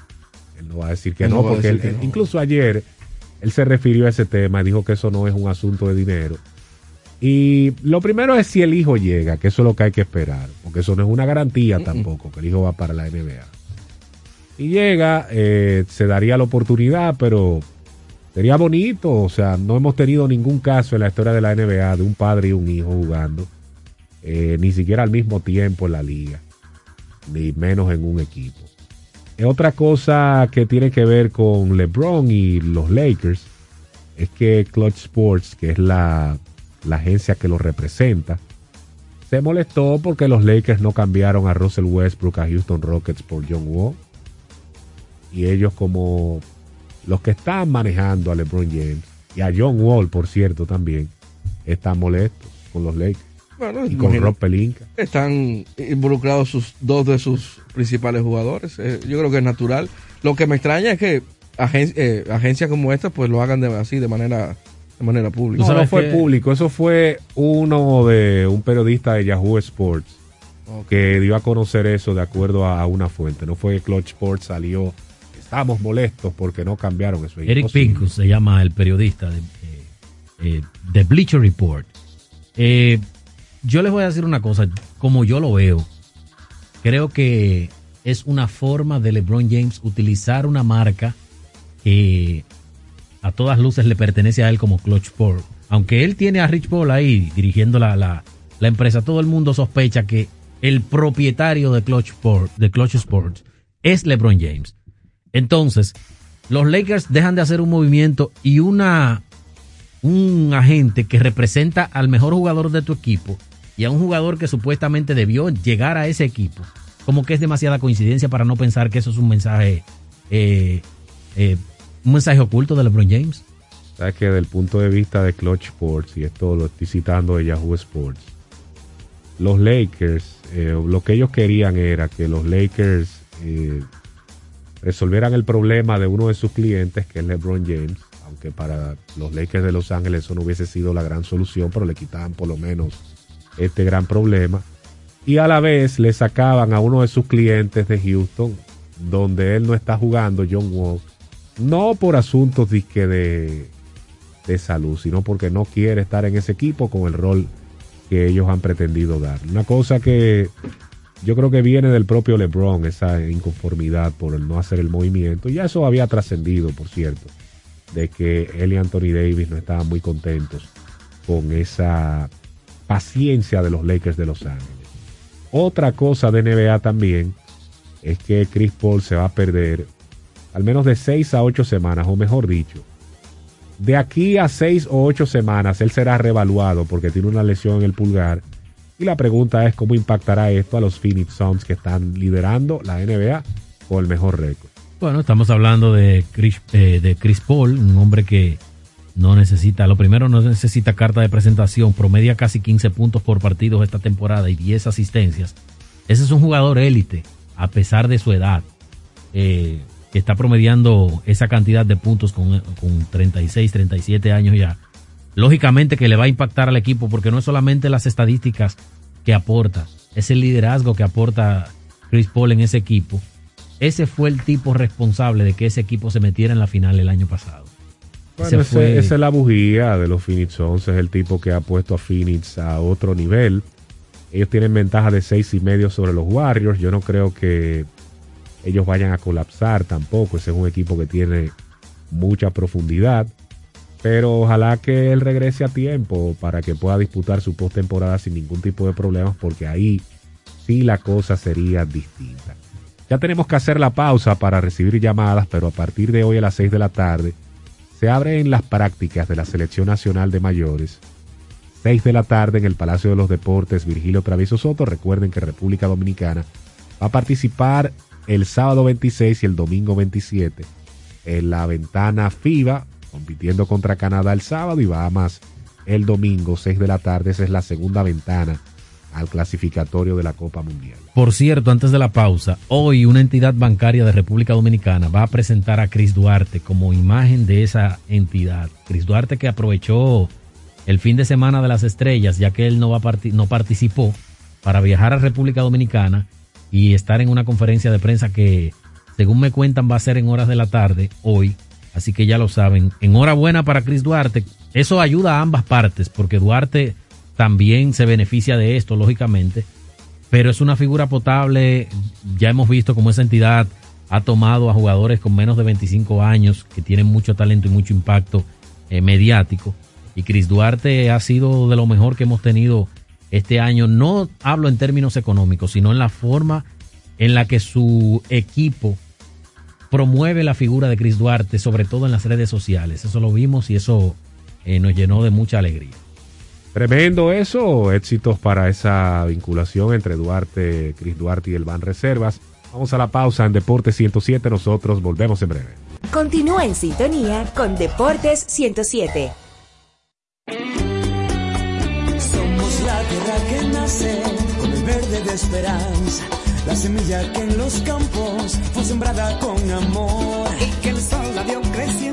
Él no va a decir que Él no, porque él- que incluso ayer él se refirió a ese tema y dijo que eso no es un asunto de dinero. Y lo primero es si el hijo llega, que eso es lo que hay que esperar, porque eso no es una garantía tampoco, que el hijo va para la NBA. Si llega, eh, se daría la oportunidad, pero sería bonito. O sea, no hemos tenido ningún caso en la historia de la NBA de un padre y un hijo jugando, eh, ni siquiera al mismo tiempo en la liga, ni menos en un equipo. Eh, Otra cosa que tiene que ver con LeBron y los Lakers es que Clutch Sports, que es la, la agencia que los representa, se molestó porque los Lakers no cambiaron a Russell Westbrook a Houston Rockets por John Wall. Y ellos como los que están manejando a LeBron James y a John Wall, por cierto, también, están molestos con los Lakers. Bueno, y con Rob Pelinka. Están involucrados sus dos de sus principales jugadores. Eh, yo creo que es natural. Lo que me extraña es que agen- eh, agencias como esta pues lo hagan de, así de manera de manera pública. No, no fue público, eso fue uno de un periodista de Yahoo Sports que dio a conocer eso de acuerdo a, a una fuente. No fue que Clutch Sports salió, estamos molestos porque no cambiaron eso. es Eric. Pincus se llama el periodista de, eh, eh, de Bleacher Report. Eh, yo les voy a decir una cosa, como yo lo veo, creo que es una forma de LeBron James utilizar una marca que a todas luces le pertenece a él como Clutch Sport. Aunque él tiene a Rich Paul ahí dirigiendo la, la- la empresa, todo el mundo sospecha que el propietario de Clutch, Sport, de Clutch Sports es LeBron James. Entonces, los Lakers dejan de hacer un movimiento y una un agente que representa al mejor jugador de tu equipo y a un jugador que supuestamente debió llegar a ese equipo, como que es demasiada coincidencia para no pensar que eso es un mensaje eh, eh, un mensaje oculto de LeBron James. Sabes que desde el punto de vista de Clutch Sports, y esto lo estoy citando de Yahoo Sports, los Lakers, eh, lo que ellos querían era que los Lakers resolvieran el problema de uno de sus clientes, que es LeBron James, aunque para los Lakers de Los Ángeles eso no hubiese sido la gran solución, pero le quitaban por lo menos este gran problema. Y a la vez le sacaban a uno de sus clientes de Houston, donde él no está jugando, John Wall, no por asuntos disque de, de salud, sino porque no quiere estar en ese equipo con el rol que ellos han pretendido dar. Una cosa que yo creo que viene del propio LeBron, esa inconformidad por no hacer el movimiento. Ya eso había trascendido, por cierto, de que él y Anthony Davis no estaban muy contentos con esa paciencia de los Lakers de Los Ángeles. Otra cosa de NBA también es que Chris Paul se va a perder al menos de 6 a 8 semanas, o mejor dicho, de aquí a 6 o 8 semanas él será reevaluado porque tiene una lesión en el pulgar. Y la pregunta es cómo impactará esto a los Phoenix Suns que están liderando la NBA con el mejor récord. Bueno, estamos hablando de Chris, eh, de Chris Paul, un hombre que No necesita, lo primero no necesita carta de presentación, promedia casi 15 puntos por partido esta temporada y 10 asistencias. Ese es un jugador élite, a pesar de su edad, eh, que está promediando esa cantidad de puntos con, con 36, 37 años ya. Lógicamente que le va a impactar al equipo porque no es solamente las estadísticas que aporta, es el liderazgo que aporta Chris Paul en ese equipo. Ese fue el tipo responsable de que ese equipo se metiera en la final el año pasado. Bueno, Ese fue- esa es la bujía de los Phoenix Suns, es el tipo que ha puesto a Phoenix a otro nivel. Ellos tienen ventaja de seis y medio sobre los Warriors. Yo no creo que ellos vayan a colapsar tampoco. Ese es un equipo que tiene mucha profundidad. Pero ojalá que él regrese a tiempo para que pueda disputar su postemporada sin ningún tipo de problemas, porque ahí sí la cosa sería distinta. Ya tenemos que hacer la pausa para recibir llamadas, pero a partir de hoy a las 6 de la tarde se abren las prácticas de la Selección Nacional de Mayores. 6 de la tarde en el Palacio de los Deportes Virgilio Travieso Soto. Recuerden que República Dominicana va a participar el sábado 26 y el domingo 27 en la ventana FIBA, compitiendo contra Canadá el sábado y Bahamas el domingo 6 de la tarde. Esa es la segunda ventana al clasificatorio de la Copa Mundial. Por cierto, antes de la pausa, hoy una entidad bancaria de República Dominicana va a presentar a Cris Duarte como imagen de esa entidad. Cris Duarte que aprovechó el fin de semana de las estrellas, ya que él no, va no participó, para viajar a República Dominicana y estar en una conferencia de prensa que, según me cuentan, va a ser en horas de la tarde hoy. Así que ya lo saben. Enhorabuena para Cris Duarte. Eso ayuda a ambas partes, porque Duarte también se beneficia de esto, lógicamente pero es una figura potable. Ya hemos visto cómo esa entidad ha tomado a jugadores con menos de 25 años que tienen mucho talento y mucho impacto eh, mediático. Y Cris Duarte ha sido de lo mejor que hemos tenido este año. No hablo en términos económicos, sino en la forma en la que su equipo promueve la figura de Cris Duarte, sobre todo en las redes sociales. Eso lo vimos y eso eh, nos llenó de mucha alegría. Tremendo eso, éxitos para esa vinculación entre Duarte, Cris Duarte y el Ban Reservas. Vamos a la pausa en Deportes 107, nosotros volvemos en breve. Continúa en sintonía con Deportes 107. Somos la tierra que nace con el verde de esperanza, la semilla que en los campos fue sembrada con amor. Y que el sol la vio creciendo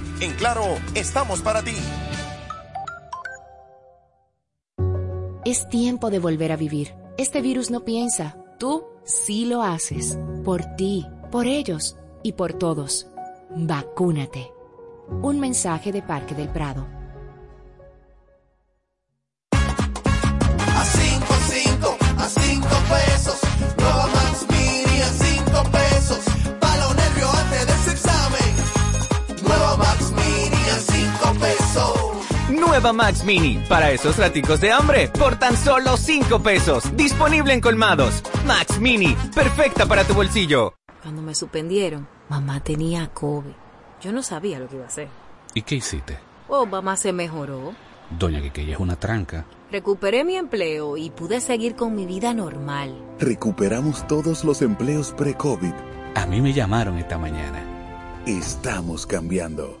En Claro, estamos para ti. Es tiempo de volver a vivir. Este virus no piensa, tú sí lo haces. Por ti, por ellos y por todos. Vacúnate. Un mensaje de Parque del Prado. Nueva Max Mini, para esos raticos de hambre, por tan solo 5 pesos. Disponible en colmados. Max Mini, perfecta para tu bolsillo. Cuando me suspendieron, mamá tenía COVID. Yo no sabía lo que iba a hacer. ¿Y qué hiciste? Oh, mamá se mejoró. Doña Quiqueya es una tranca. Recuperé mi empleo y pude seguir con mi vida normal. Recuperamos todos los empleos pre-COVID. A mí me llamaron esta mañana. Estamos cambiando.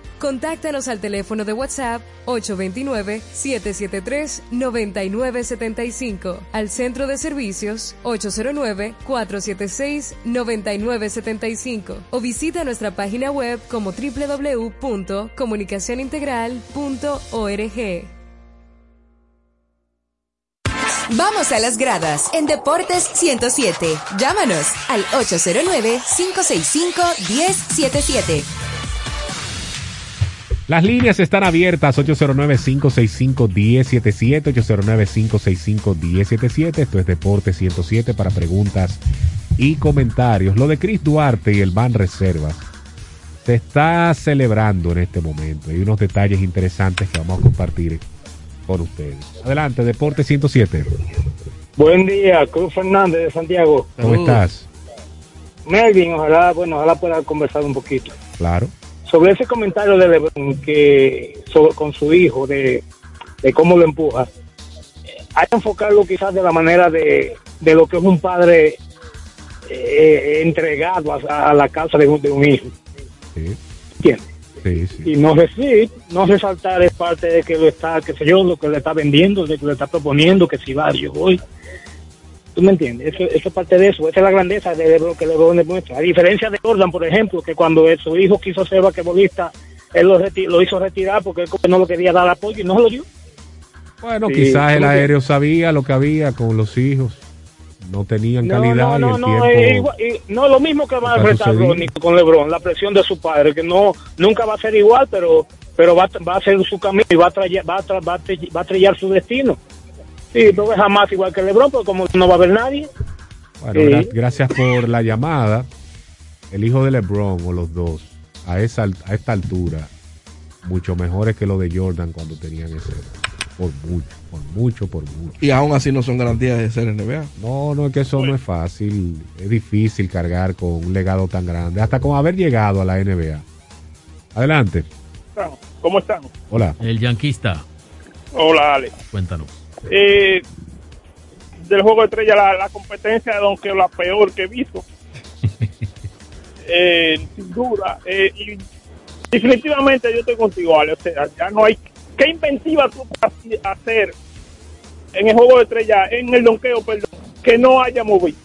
Contáctanos al teléfono de WhatsApp 829-773-9975, al centro de servicios 809-476-9975 o visita nuestra página web como www.comunicacionintegral.org. Vamos a las gradas en Deportes 107. Llámanos al 809-565-1077. Las líneas están abiertas 809-565-1077, 809-565-1077. Esto es Deporte 107 para preguntas y comentarios. Lo de Chris Duarte y el Ban Reserva se está celebrando en este momento. Hay unos detalles interesantes que vamos a compartir con ustedes. Adelante, Deporte 107. Buen día, Cruz Fernández de Santiago. ¿Cómo estás? Melvin, ojalá, bueno, ojalá pueda conversar un poquito. Claro. Sobre ese comentario de LeBron que sobre- con su hijo de, de cómo lo empuja, hay que enfocarlo quizás de la manera de, de lo que es un padre eh, entregado a, a la casa de un, de un hijo. ¿Entiendes? Sí, sí. Y no decir, no resaltar es parte de que lo está, que sé yo, lo que le está vendiendo, de que le está proponiendo, que si va, yo voy. ¿Tú me entiendes? Eso, eso es parte de eso. Esa es la grandeza de LeBron que LeBron demuestra. A diferencia de Jordan, por ejemplo, que cuando su hijo quiso ser basquetbolista, él lo, reti- lo hizo retirar porque él no lo quería dar apoyo y no se lo dio. Bueno, Sí, quizás el aéreo sabía lo que había con los hijos. No tenían calidad no, y no, el no, tiempo. igual- y- no, lo mismo que va a retar con LeBron, la presión de su padre, que no nunca va a ser igual, pero pero va, a- va a hacer su camino y va a, traer, va, a tra- va, a va a trellar su destino. Sí, no es jamás igual que LeBron, porque como no va a haber nadie. Bueno, Sí. gra- gracias por la llamada. El hijo de LeBron o los dos, a, esa, a esta altura, mucho mejores que lo de Jordan cuando tenían ese. Por mucho, por mucho, por mucho. Y aún así no son garantías de ser NBA. No, no, es que eso no es fácil. Es difícil cargar con un legado tan grande. Hasta con haber llegado a la NBA. Adelante. ¿Cómo están? Hola. El yanquista, Hola, Ale. cuéntanos. Eh, del juego de estrella, la, la competencia de Donkeo, la peor que he visto. Eh, sin duda. Eh, y definitivamente yo estoy contigo, Ale. O sea, ya no hay. ¿Qué inventiva tú a hacer en el juego de estrella, en el donqueo, perdón, que no hayamos visto?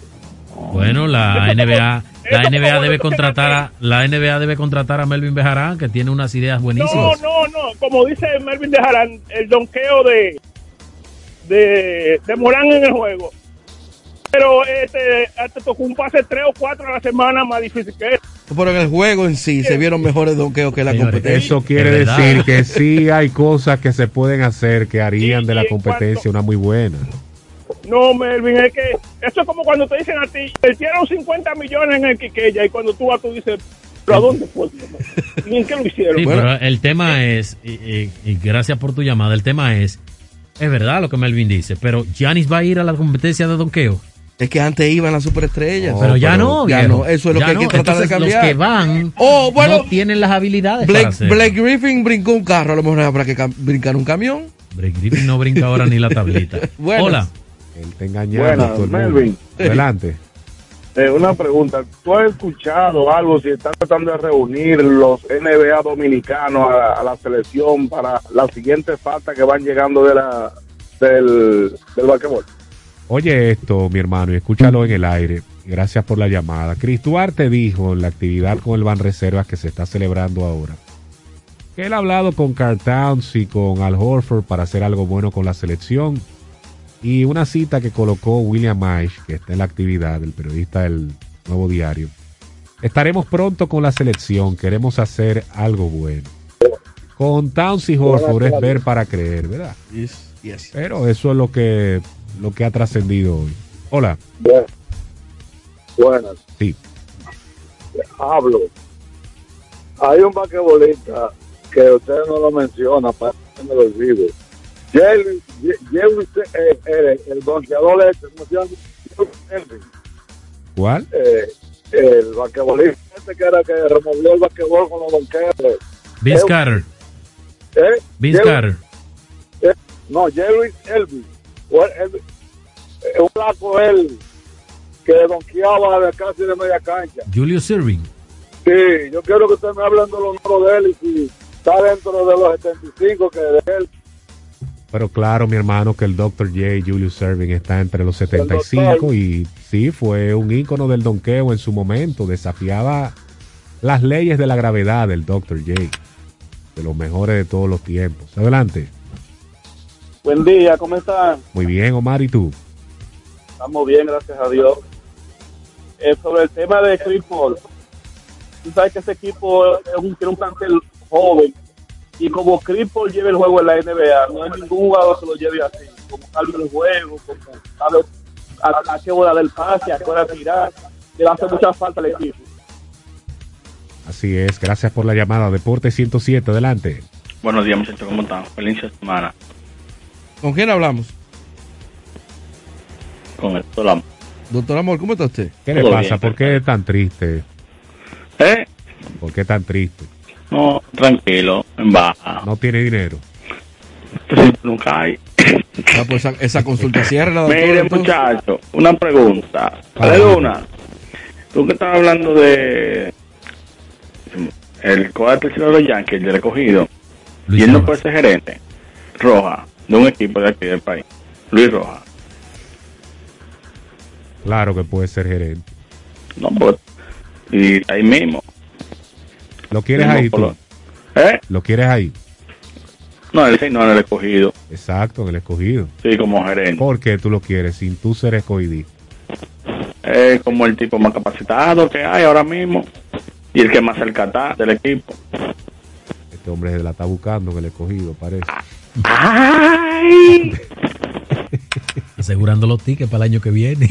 Bueno, la NBA, la NBA debe contratar a la NBA debe contratar a Melvin Bejarán que tiene unas ideas No, buenísimas. no, no. Como dice Melvin de Jarán, el donqueo de, de, de Morán en el juego. Pero este, te tocó un pase tres o cuatro a la semana más difícil que este. Pero en el juego en sí se vieron mejores donkeos que la competencia. Eso quiere Es decir que sí hay cosas que se pueden hacer que harían de la competencia una muy buena. No, Melvin, es que eso es como cuando te dicen a ti, invirtieron 50 millones en el Quiqueya y cuando tú vas, tú dices, ¿pero a dónde fue? ¿Y en qué lo hicieron? Sí, pero el tema es, y, y- y gracias por tu llamada, el tema es, es verdad lo que Melvin dice, pero Giannis va a ir a la competencia de donqueo. Es que antes iban las superestrellas. pero ya no, ya viejo. no. Eso es lo Ya que hay que no. tratar de cambiar. Los que van Oh, bueno, no tienen las habilidades para Blake, Griffin brincó un carro, a lo mejor habrá que cam- brincar un camión. Blake Griffin no brinca ahora ni la tablita. Buenas. Hola. Él te engañando Buenas. Melvin. Adelante. Eh, una pregunta, ¿tú has escuchado algo si están tratando de reunir los NBA dominicanos a, a la selección para las siguientes faltas que van llegando de la del, del? Oye esto, mi hermano, y escúchalo en el aire. Gracias por la llamada. Chris Duarte dijo en la actividad con el Ban Reservas que se está celebrando ahora que él ha hablado con Carl Towns y con Al Horford para hacer algo bueno con la selección. Y una cita que colocó William Maish, que está en la actividad, el periodista del Nuevo Diario. Estaremos pronto con la selección, queremos hacer algo bueno. Con Towns y Horford es ver para creer, ¿verdad? Pero eso es lo que, lo que ha trascendido hoy. Hola. Buenas. Sí. Hablo. Hay un basquetbolista que usted no lo menciona, para que me lo olvide. Jalen Ye- Jerry, eh, eh, el donkeador este, ¿cómo se llama? ¿Cuál? eh, el basquetbolista este que era que removió el basquetbol con los donkeos. Vince Eh, Carter. ¿Eh? Vince Carter. eh, no, Jerry Elvis. Un flaco él que donkeaba de casi de media cancha. Julius Irving. Sí, yo quiero que usted me hable de los números de él y si está dentro de los 75 que de él. Pero claro, mi hermano, que el Dr. J. Julius Serving está entre los 75 y sí, fue un ícono del donqueo en su momento. Desafiaba las leyes de la gravedad del Dr. J. De los mejores de todos los tiempos. Adelante. Buen día, ¿cómo están? Muy bien, Omar, ¿y tú? Estamos bien, gracias a Dios. Eh, sobre el tema de Chris Paul, tú sabes que ese equipo es un, tiene un plantel joven y como Chris Paul lleva el juego en la NBA, no hay ningún jugador que lo lleve así, como calma el juego, como sabe a, a qué hora del pase, a qué hora tirar, le hacer mucha falta al equipo. Así es, gracias por la llamada. Deporte 107, adelante. Buenos días, muchachos, ¿cómo están? Feliz semana. ¿Con quién hablamos? Con el Solamo. Doctor Amor, ¿cómo está usted? ¿Qué le pasa? bien, ¿Por qué tan triste? ¿Eh? ¿Por qué tan triste? No, tranquilo, en baja. No tiene dinero. Nunca hay. Ah, pues esa, esa consulta cierra. Mire, muchacho, una pregunta. Ah. De Luna, tú que estás hablando de el cuarto tercero de los Yankees, el de recogido, y él no puede ser gerente, Roja, de un equipo de aquí del país. Luis Roja. Claro que puede ser gerente. No, pues, y ahí mismo. ¿Lo quieres ahí tú? ¿Eh? ¿Lo quieres ahí? No, él sí, no en el escogido. Exacto, en el escogido. Sí, como gerente. ¿Por qué tú lo quieres sin tú ser escogidista? Es como el tipo más capacitado que hay ahora mismo y el que más cerca está del equipo. Este hombre se la está buscando en el escogido, parece. ¡Ay! Asegurando los tickets para el año que viene.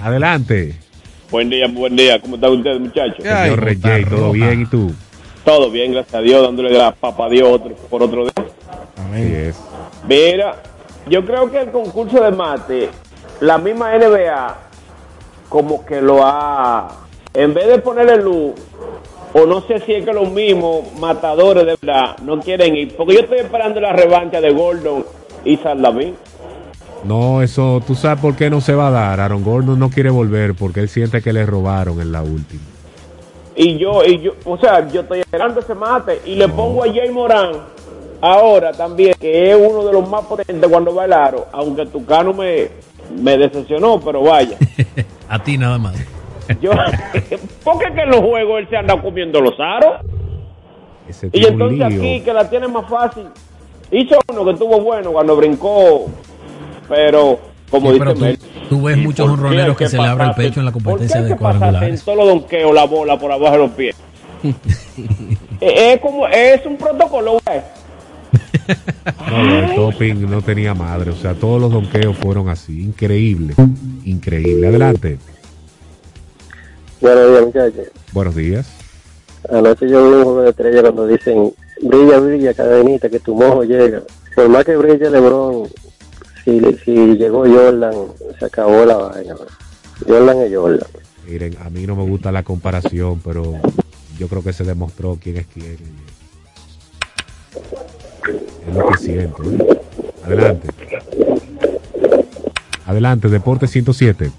Adelante. Buen día, buen día. ¿Cómo están ustedes, muchachos? Señor Reyes, ¿todo bien? ¿Y tú? Todo bien, gracias a Dios, dándole la papa a Dios otro, por otro día. Es. Mira, yo creo que el concurso de mate, la misma NBA, como que lo ha, en vez de ponerle luz, o no sé si es que los mismos matadores de verdad no quieren ir, porque yo estoy esperando la revancha de Gordon y Sardavín. No, eso, tú sabes por qué no se va a dar. Aaron Gordon no quiere volver porque él siente que le robaron en la última. Y yo, y yo, o sea, yo estoy esperando ese mate y le pongo a Jay Morán ahora también, que es uno de los más potentes cuando va el aro, aunque Tucano me, me decepcionó, pero vaya. A ti nada más. Yo, ¿Por qué que en los juegos él se anda comiendo los aros? Ese Y entonces aquí, que la tiene más fácil, hizo uno que estuvo bueno cuando brincó, pero como Sí, pero dice tú, Mel, tú ves muchos ¿por qué honroneros que, que se le abre el pecho en la ¿por qué competencia de pasarse en cuadrangulares. todos los donqueos la bola por abajo de los pies? Es como, es un protocolo, güey. No, del topping no tenía madre. O sea, todos los donqueos fueron así. Increíble. Increíble. Adelante. Buenos días, muchachos. Buenos días. Anoche yo vi un juego de estrella cuando dicen, brilla, brilla, cadenita, que tu mojo llega. Por más que brille LeBron, si, si llegó Jordan, se acabó la vaina. Jordan es Jordan. Miren, a mí no me gusta la comparación, pero yo creo que se demostró quién es quién. Es lo que siento. ¿eh? Adelante. Adelante, Deporte 107.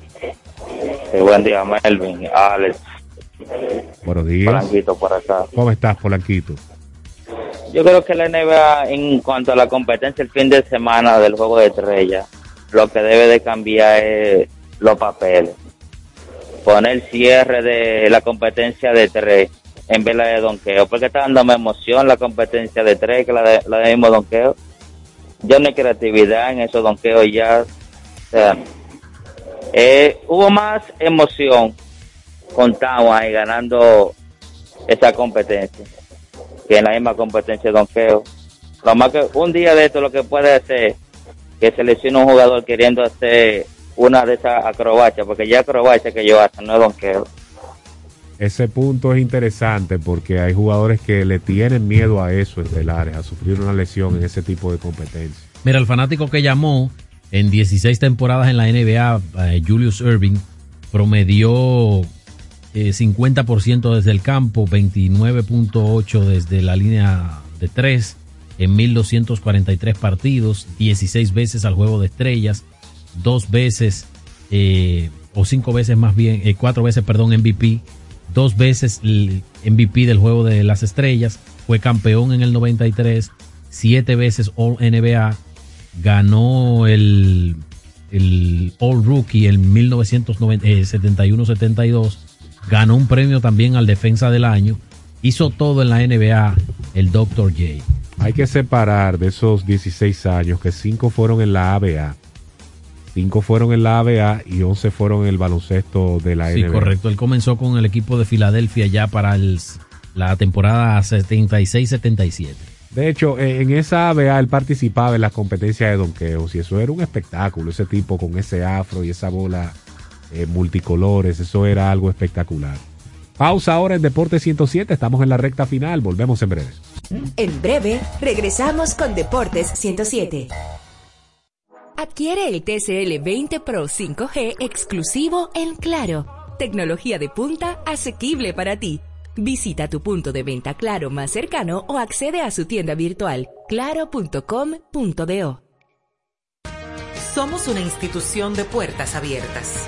Sí, buen día, Melvin, Alex, Buenos días. Blanquito por acá. ¿Cómo estás, Polanquito? Yo creo que la NBA, en cuanto a la competencia el fin de semana del juego de estrella, lo que debe de cambiar es los papeles. Poner cierre de la competencia de tres en vez de la de donqueo, porque está dando más emoción la competencia de tres que la de, la de mismo donqueo. Ya no hay creatividad en esos donqueos ya. O sea, eh, hubo más emoción con Tawa ahí ganando esa competencia que en la misma competencia de donqueo. Lo más que un día de esto lo que puede hacer que se lesione un jugador queriendo hacer una de esas acrobacias, porque ya acrobacia que yo hacen no es donqueo. Ese punto es interesante porque hay jugadores que le tienen miedo a eso, estelares, a sufrir una lesión en ese tipo de competencia. Mira, el fanático que llamó en 16 temporadas en la NBA, eh, Julius Irving, promedió eh, 50% desde el campo, 29.8 desde la línea de 3 en 1243 partidos, 16 veces al juego de estrellas, dos veces eh, o cinco veces más bien, eh, cuatro veces, perdón, MVP, dos veces el MVP del juego de las estrellas, fue campeón en el 93, siete veces All NBA, ganó el, el All Rookie en 1971-72, ganó un premio también al Defensa del Año, hizo todo en la NBA el Dr. J. Hay que separar de esos 16 años que 5 fueron en la ABA, 5 fueron en la ABA y 11 fueron en el baloncesto de la Sí, NBA. correcto. Él comenzó con el equipo de Filadelfia ya para el- la temporada 76-77. De hecho, eh, en esa ABA él participaba en las competencias de donqueos y eso era un espectáculo, ese tipo con ese afro y esa bola eh, multicolores, eso era algo espectacular. Pausa ahora en Deporte 107, estamos en la recta final, volvemos en breve. En breve, regresamos con Deportes 107. Adquiere el TCL 20 Pro 5G exclusivo en Claro. Tecnología de punta asequible para ti. Visita tu punto de venta Claro más cercano o accede a su tienda virtual claro.com.do. Somos una institución de puertas abiertas,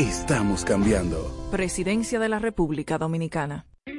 Estamos cambiando. Presidencia de la República Dominicana.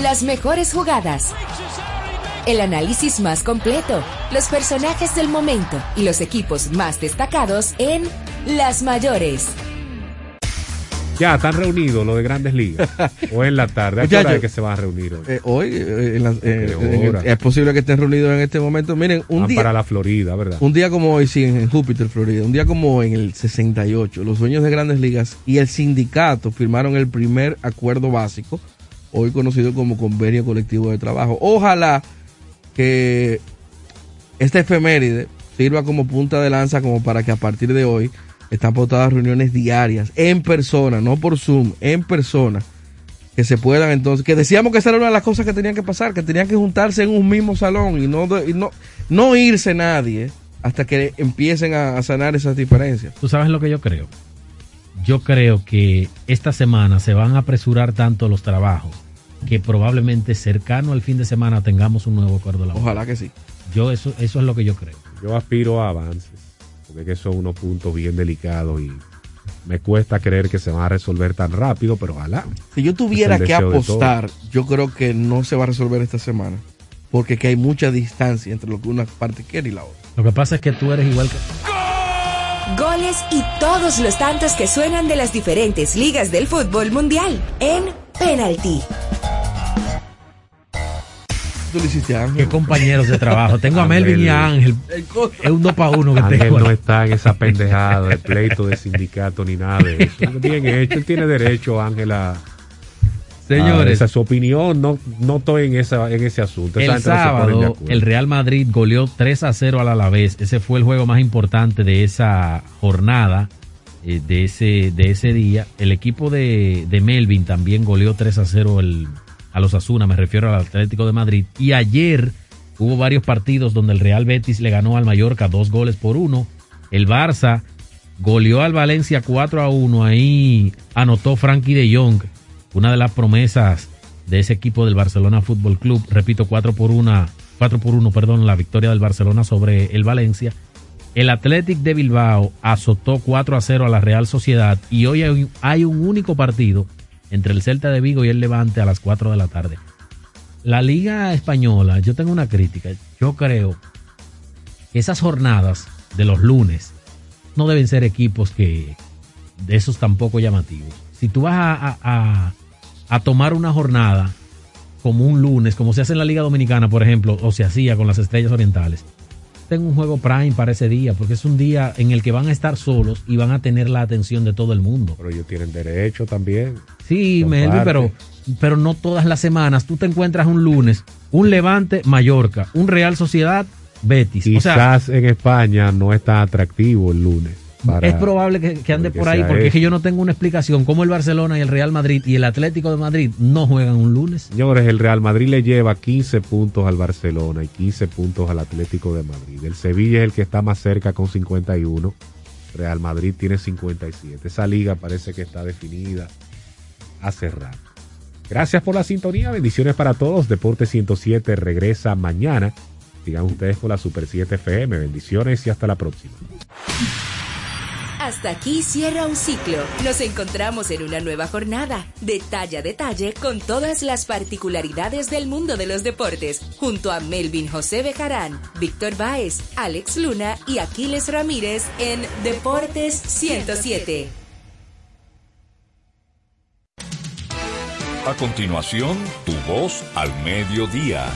Las mejores jugadas. El análisis más completo. Los personajes del momento y los equipos más destacados en Las Mayores. Ya, están reunidos los de Grandes Ligas. o en la tarde. ¿A qué hora es que se van a reunir hoy? Eh, hoy eh, en la- eh, en el- hora? es posible que estén reunidos en este momento. Miren, un Van día, para la Florida, ¿verdad? un día como hoy, sí, en, en Júpiter, Florida, un día como en el 68, los dueños de grandes ligas y el sindicato firmaron el primer acuerdo básico, hoy conocido como convenio colectivo de trabajo. Ojalá que esta efeméride sirva como punta de lanza como para que a partir de hoy están pautadas reuniones diarias, en persona, no por Zoom, en persona, que se puedan entonces, que decíamos que esa era una de las cosas que tenían que pasar, que tenían que juntarse en un mismo salón y no, no irse nadie hasta que empiecen a, a sanar esas diferencias. ¿Tú sabes lo que yo creo? Yo creo que esta semana se van a apresurar tanto los trabajos que probablemente cercano al fin de semana tengamos un nuevo acuerdo laboral. Ojalá que sí. Yo eso, eso es lo que yo creo. Yo aspiro a avances, porque son unos puntos bien delicados y me cuesta creer que se van a resolver tan rápido, pero ojalá. Si yo tuviera que apostar, yo creo que no se va a resolver esta semana, porque que hay mucha distancia entre lo que una parte quiere y la otra. Lo que pasa es que tú eres igual que... Goles y todos los tantos que suenan de las diferentes ligas del fútbol mundial en Penalty. Tú le hiciste a Ángel. Qué compañeros de trabajo. Tengo a Melvin y a Ángel. Es un 2 para 1 que Ángel tengo. no está en esa pendejada de pleito de sindicato ni nada de eso. Bien hecho, él tiene derecho, Ángel, a, Señores. esa es su opinión. No, no estoy en, esa, en ese asunto. Esa El no sábado, el Real Madrid goleó 3 a 0 al Alavés. Ese fue el juego más importante de esa jornada. eh, de, ese, de ese día. El equipo de, de Melvin también goleó 3 a 0 el, a los Asuna, me refiero al Atlético de Madrid. Y ayer hubo varios partidos donde el Real Betis le ganó al Mallorca dos goles por uno. El Barça goleó al Valencia 4 a 1. Ahí anotó Frankie de Jong, una de las promesas de ese equipo del Barcelona Fútbol Club. Repito, 4 por 1, 4 por 1, perdón, la victoria del Barcelona sobre el Valencia. El Athletic de Bilbao azotó 4 a 0 a la Real Sociedad y hoy hay un, único partido entre el Celta de Vigo y el Levante a las 4 de la tarde. La Liga Española, yo tengo una crítica. Yo creo que esas jornadas de los lunes no deben ser equipos que de esos tampoco llamativos. Si tú vas a tomar una jornada como un lunes, como se hace en la Liga Dominicana, por ejemplo, o se hacía con las Estrellas Orientales, ten un juego prime para ese día, porque es un día en el que van a estar solos y van a tener la atención de todo el mundo. Pero ellos tienen derecho también. Sí, Melvin, pero, pero no todas las semanas. Tú te encuentras un lunes, un Levante, Mallorca, un Real Sociedad, Betis. Quizás en España no es tan atractivo el lunes. Es probable que, que ande por ahí, porque es que yo no tengo una explicación cómo el Barcelona y el Real Madrid y el Atlético de Madrid no juegan un lunes. Señores, el Real Madrid le lleva 15 puntos al Barcelona y 15 puntos al Atlético de Madrid. El Sevilla es el que está más cerca con 51. Real Madrid tiene 57. Esa liga parece que está definida a cerrar. Gracias por la sintonía, bendiciones para todos. Deporte 107 regresa mañana. Sigan ustedes con la Super 7 FM. Bendiciones y hasta la próxima. Hasta aquí cierra un ciclo. Nos encontramos en una nueva jornada, detalle a detalle, con todas las particularidades del mundo de los deportes, junto a Melvin José Bejarán, Víctor Báez, Alex Luna y Aquiles Ramírez en Deportes 107. A continuación, tu voz al mediodía.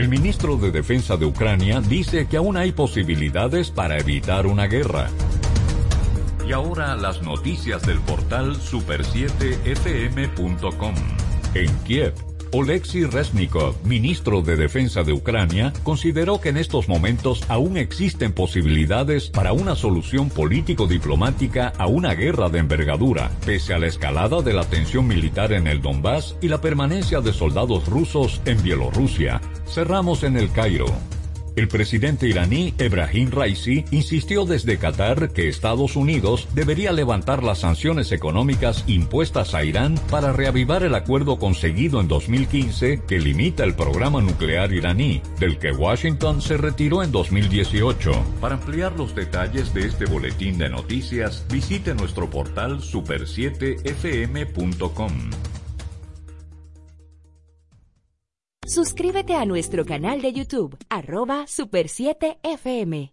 El ministro de Defensa de Ucrania dice que aún hay posibilidades para evitar una guerra. Y ahora las noticias del portal super7fm.com. En Kiev, Oleksiy Reznikov, ministro de Defensa de Ucrania, consideró que en estos momentos aún existen posibilidades para una solución político-diplomática a una guerra de envergadura, pese a la escalada de la tensión militar en el Donbass y la permanencia de soldados rusos en Bielorrusia. Cerramos en el Cairo. El presidente iraní Ebrahim Raisi insistió desde Qatar que Estados Unidos debería levantar las sanciones económicas impuestas a Irán para reavivar el acuerdo conseguido en 2015 que limita el programa nuclear iraní, del que Washington se retiró en 2018. Para ampliar los detalles de este boletín de noticias, visite nuestro portal super7fm.com. Suscríbete a nuestro canal de YouTube, arroba Super 7 FM.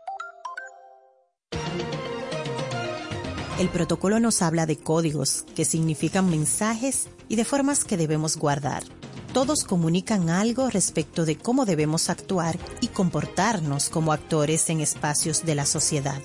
El protocolo nos habla de códigos, que significan mensajes y de formas que debemos guardar. Todos comunican algo respecto de cómo debemos actuar y comportarnos como actores en espacios de la sociedad.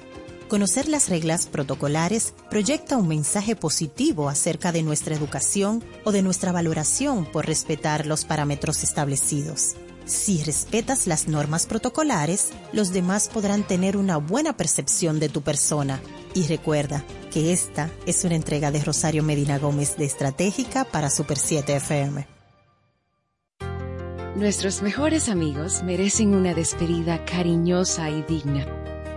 Conocer las reglas protocolares proyecta un mensaje positivo acerca de nuestra educación o de nuestra valoración por respetar los parámetros establecidos. Si respetas las normas protocolares, los demás podrán tener una buena percepción de tu persona. Y recuerda que esta es una entrega de Rosario Medina Gómez de Estratégica para Super 7 FM. Nuestros mejores amigos merecen una despedida cariñosa y digna.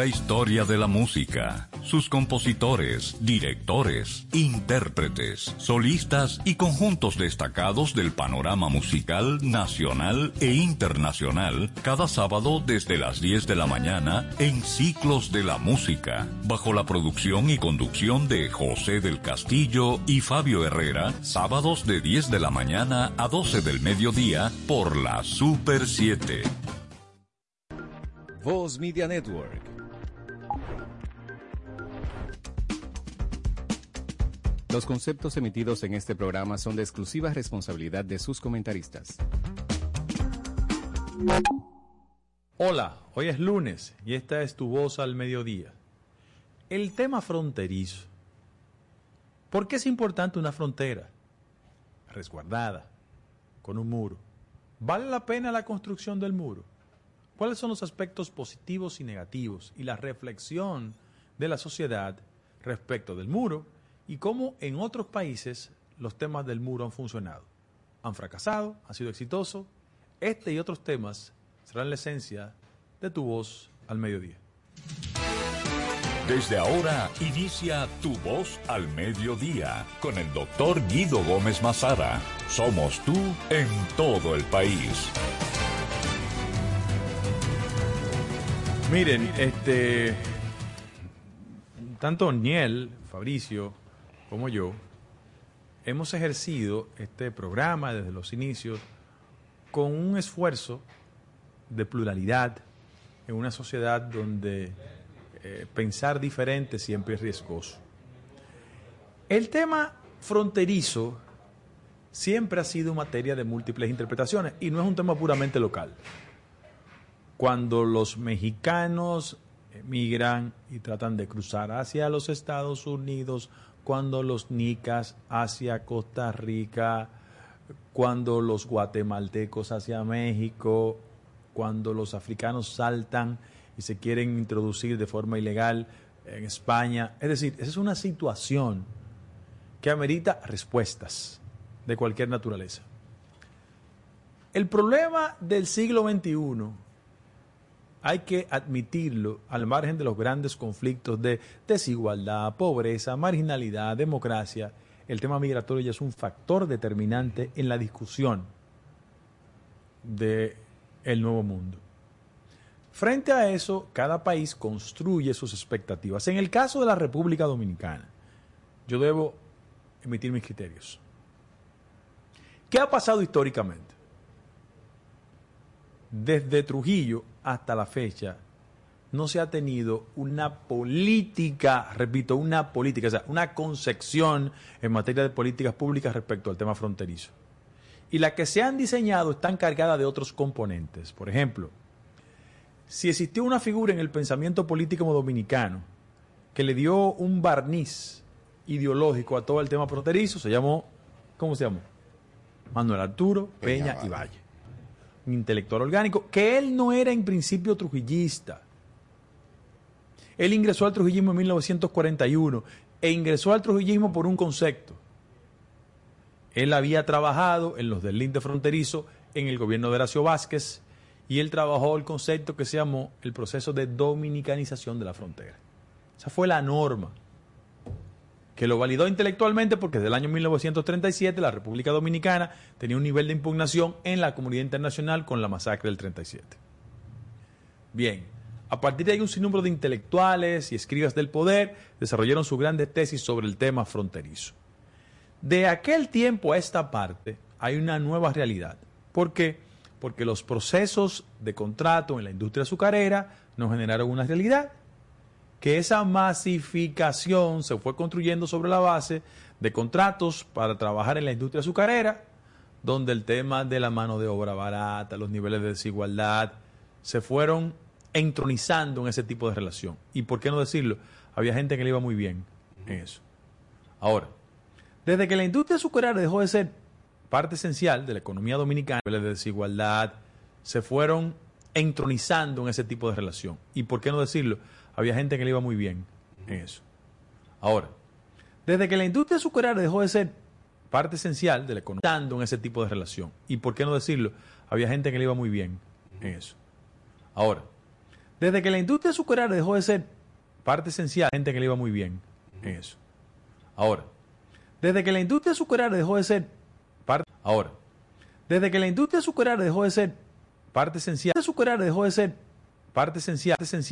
La historia de la música, sus compositores, directores, intérpretes, solistas y conjuntos destacados del panorama musical nacional e internacional cada sábado desde las 10 de la mañana en Ciclos de la Música, bajo la producción y conducción de José del Castillo y Fabio Herrera, sábados de 10 de la mañana a 12 del mediodía por la Super 7. Voz Media Network. Los conceptos emitidos en este programa son de exclusiva responsabilidad de sus comentaristas. Hola, hoy es lunes y esta es tu voz al mediodía. El tema fronterizo. ¿Por qué es importante una frontera? Resguardada, con un muro. ¿Vale la pena la construcción del muro? ¿Cuáles son los aspectos positivos y negativos y la reflexión de la sociedad respecto del muro y cómo en otros países los temas del muro han funcionado. Han fracasado, han sido exitosos. Este y otros temas serán la esencia de tu voz al mediodía. Desde ahora inicia Tu Voz al Mediodía con el doctor Guido Gómez Mazara. Somos tú en todo el país. Miren, este. Tanto Niel, Fabricio, como yo, hemos ejercido este programa desde los inicios con un esfuerzo de pluralidad en una sociedad donde eh, pensar diferente siempre es riesgoso. El tema fronterizo siempre ha sido materia de múltiples interpretaciones y no es un tema puramente local. Cuando los mexicanos emigran y tratan de cruzar hacia los Estados Unidos cuando los nicas hacia Costa Rica, cuando los guatemaltecos hacia México, cuando los africanos saltan y se quieren introducir de forma ilegal en España. Es decir, esa es una situación que amerita respuestas de cualquier naturaleza. El problema del siglo XXI hay que admitirlo al margen de los grandes conflictos de desigualdad, pobreza, marginalidad, democracia. El tema migratorio ya es un factor determinante en la discusión del el nuevo mundo. Frente a eso, cada país construye sus expectativas. En el caso de la República Dominicana, yo debo emitir mis criterios. ¿Qué ha pasado históricamente? Desde Trujillo hasta la fecha no se ha tenido una política, repito, una política, o sea, una concepción en materia de políticas públicas respecto al tema fronterizo. Y las que se han diseñado están cargadas de otros componentes. Por ejemplo, si existió una figura en el pensamiento político dominicano que le dio un barniz ideológico a todo el tema fronterizo, se llamó, ¿cómo se llamó? Manuel Arturo Peña, Peña y Valle intelectual orgánico, que él no era en principio trujillista. Él ingresó al trujillismo en 1941 e ingresó al trujillismo por un concepto. Él había trabajado en los del linde fronterizo en el gobierno de Horacio Vázquez y él trabajó el concepto que se llamó el proceso de dominicanización de la frontera. Esa fue la norma que lo validó intelectualmente porque desde el año 1937 la República Dominicana tenía un nivel de impugnación en la comunidad internacional con la masacre del 37. Bien, a partir de ahí un sinnúmero de intelectuales y escribas del poder desarrollaron su grandes tesis sobre el tema fronterizo. De aquel tiempo a esta parte hay una nueva realidad. ¿Por qué? Porque los procesos de contrato en la industria azucarera nos generaron una realidad que esa masificación se fue construyendo sobre la base de contratos para trabajar en la industria azucarera, donde el tema de la mano de obra barata, los niveles de desigualdad, se fueron entronizando en ese tipo de relación. Y por qué no decirlo, había gente que le iba muy bien en eso. Ahora, desde que la industria azucarera dejó de ser parte esencial de la economía dominicana, los niveles de desigualdad, se fueron entronizando en ese tipo de relación. Y por qué no decirlo, había gente que le iba muy bien en eso. Ahora, desde que la industria azucarera dejó de ser parte esencial de la economía, en ese tipo de relación. Y por qué no decirlo, había gente que le iba muy bien en eso. Ahora, desde que la industria azucarera dejó de ser parte esencial, gente que le iba muy bien en eso. Ahora, desde que la industria azucarera dejó de ser parte, ahora, desde que la industria azucarera dejó de ser parte esencial, azucarera dejó de ser parte esencial, esencial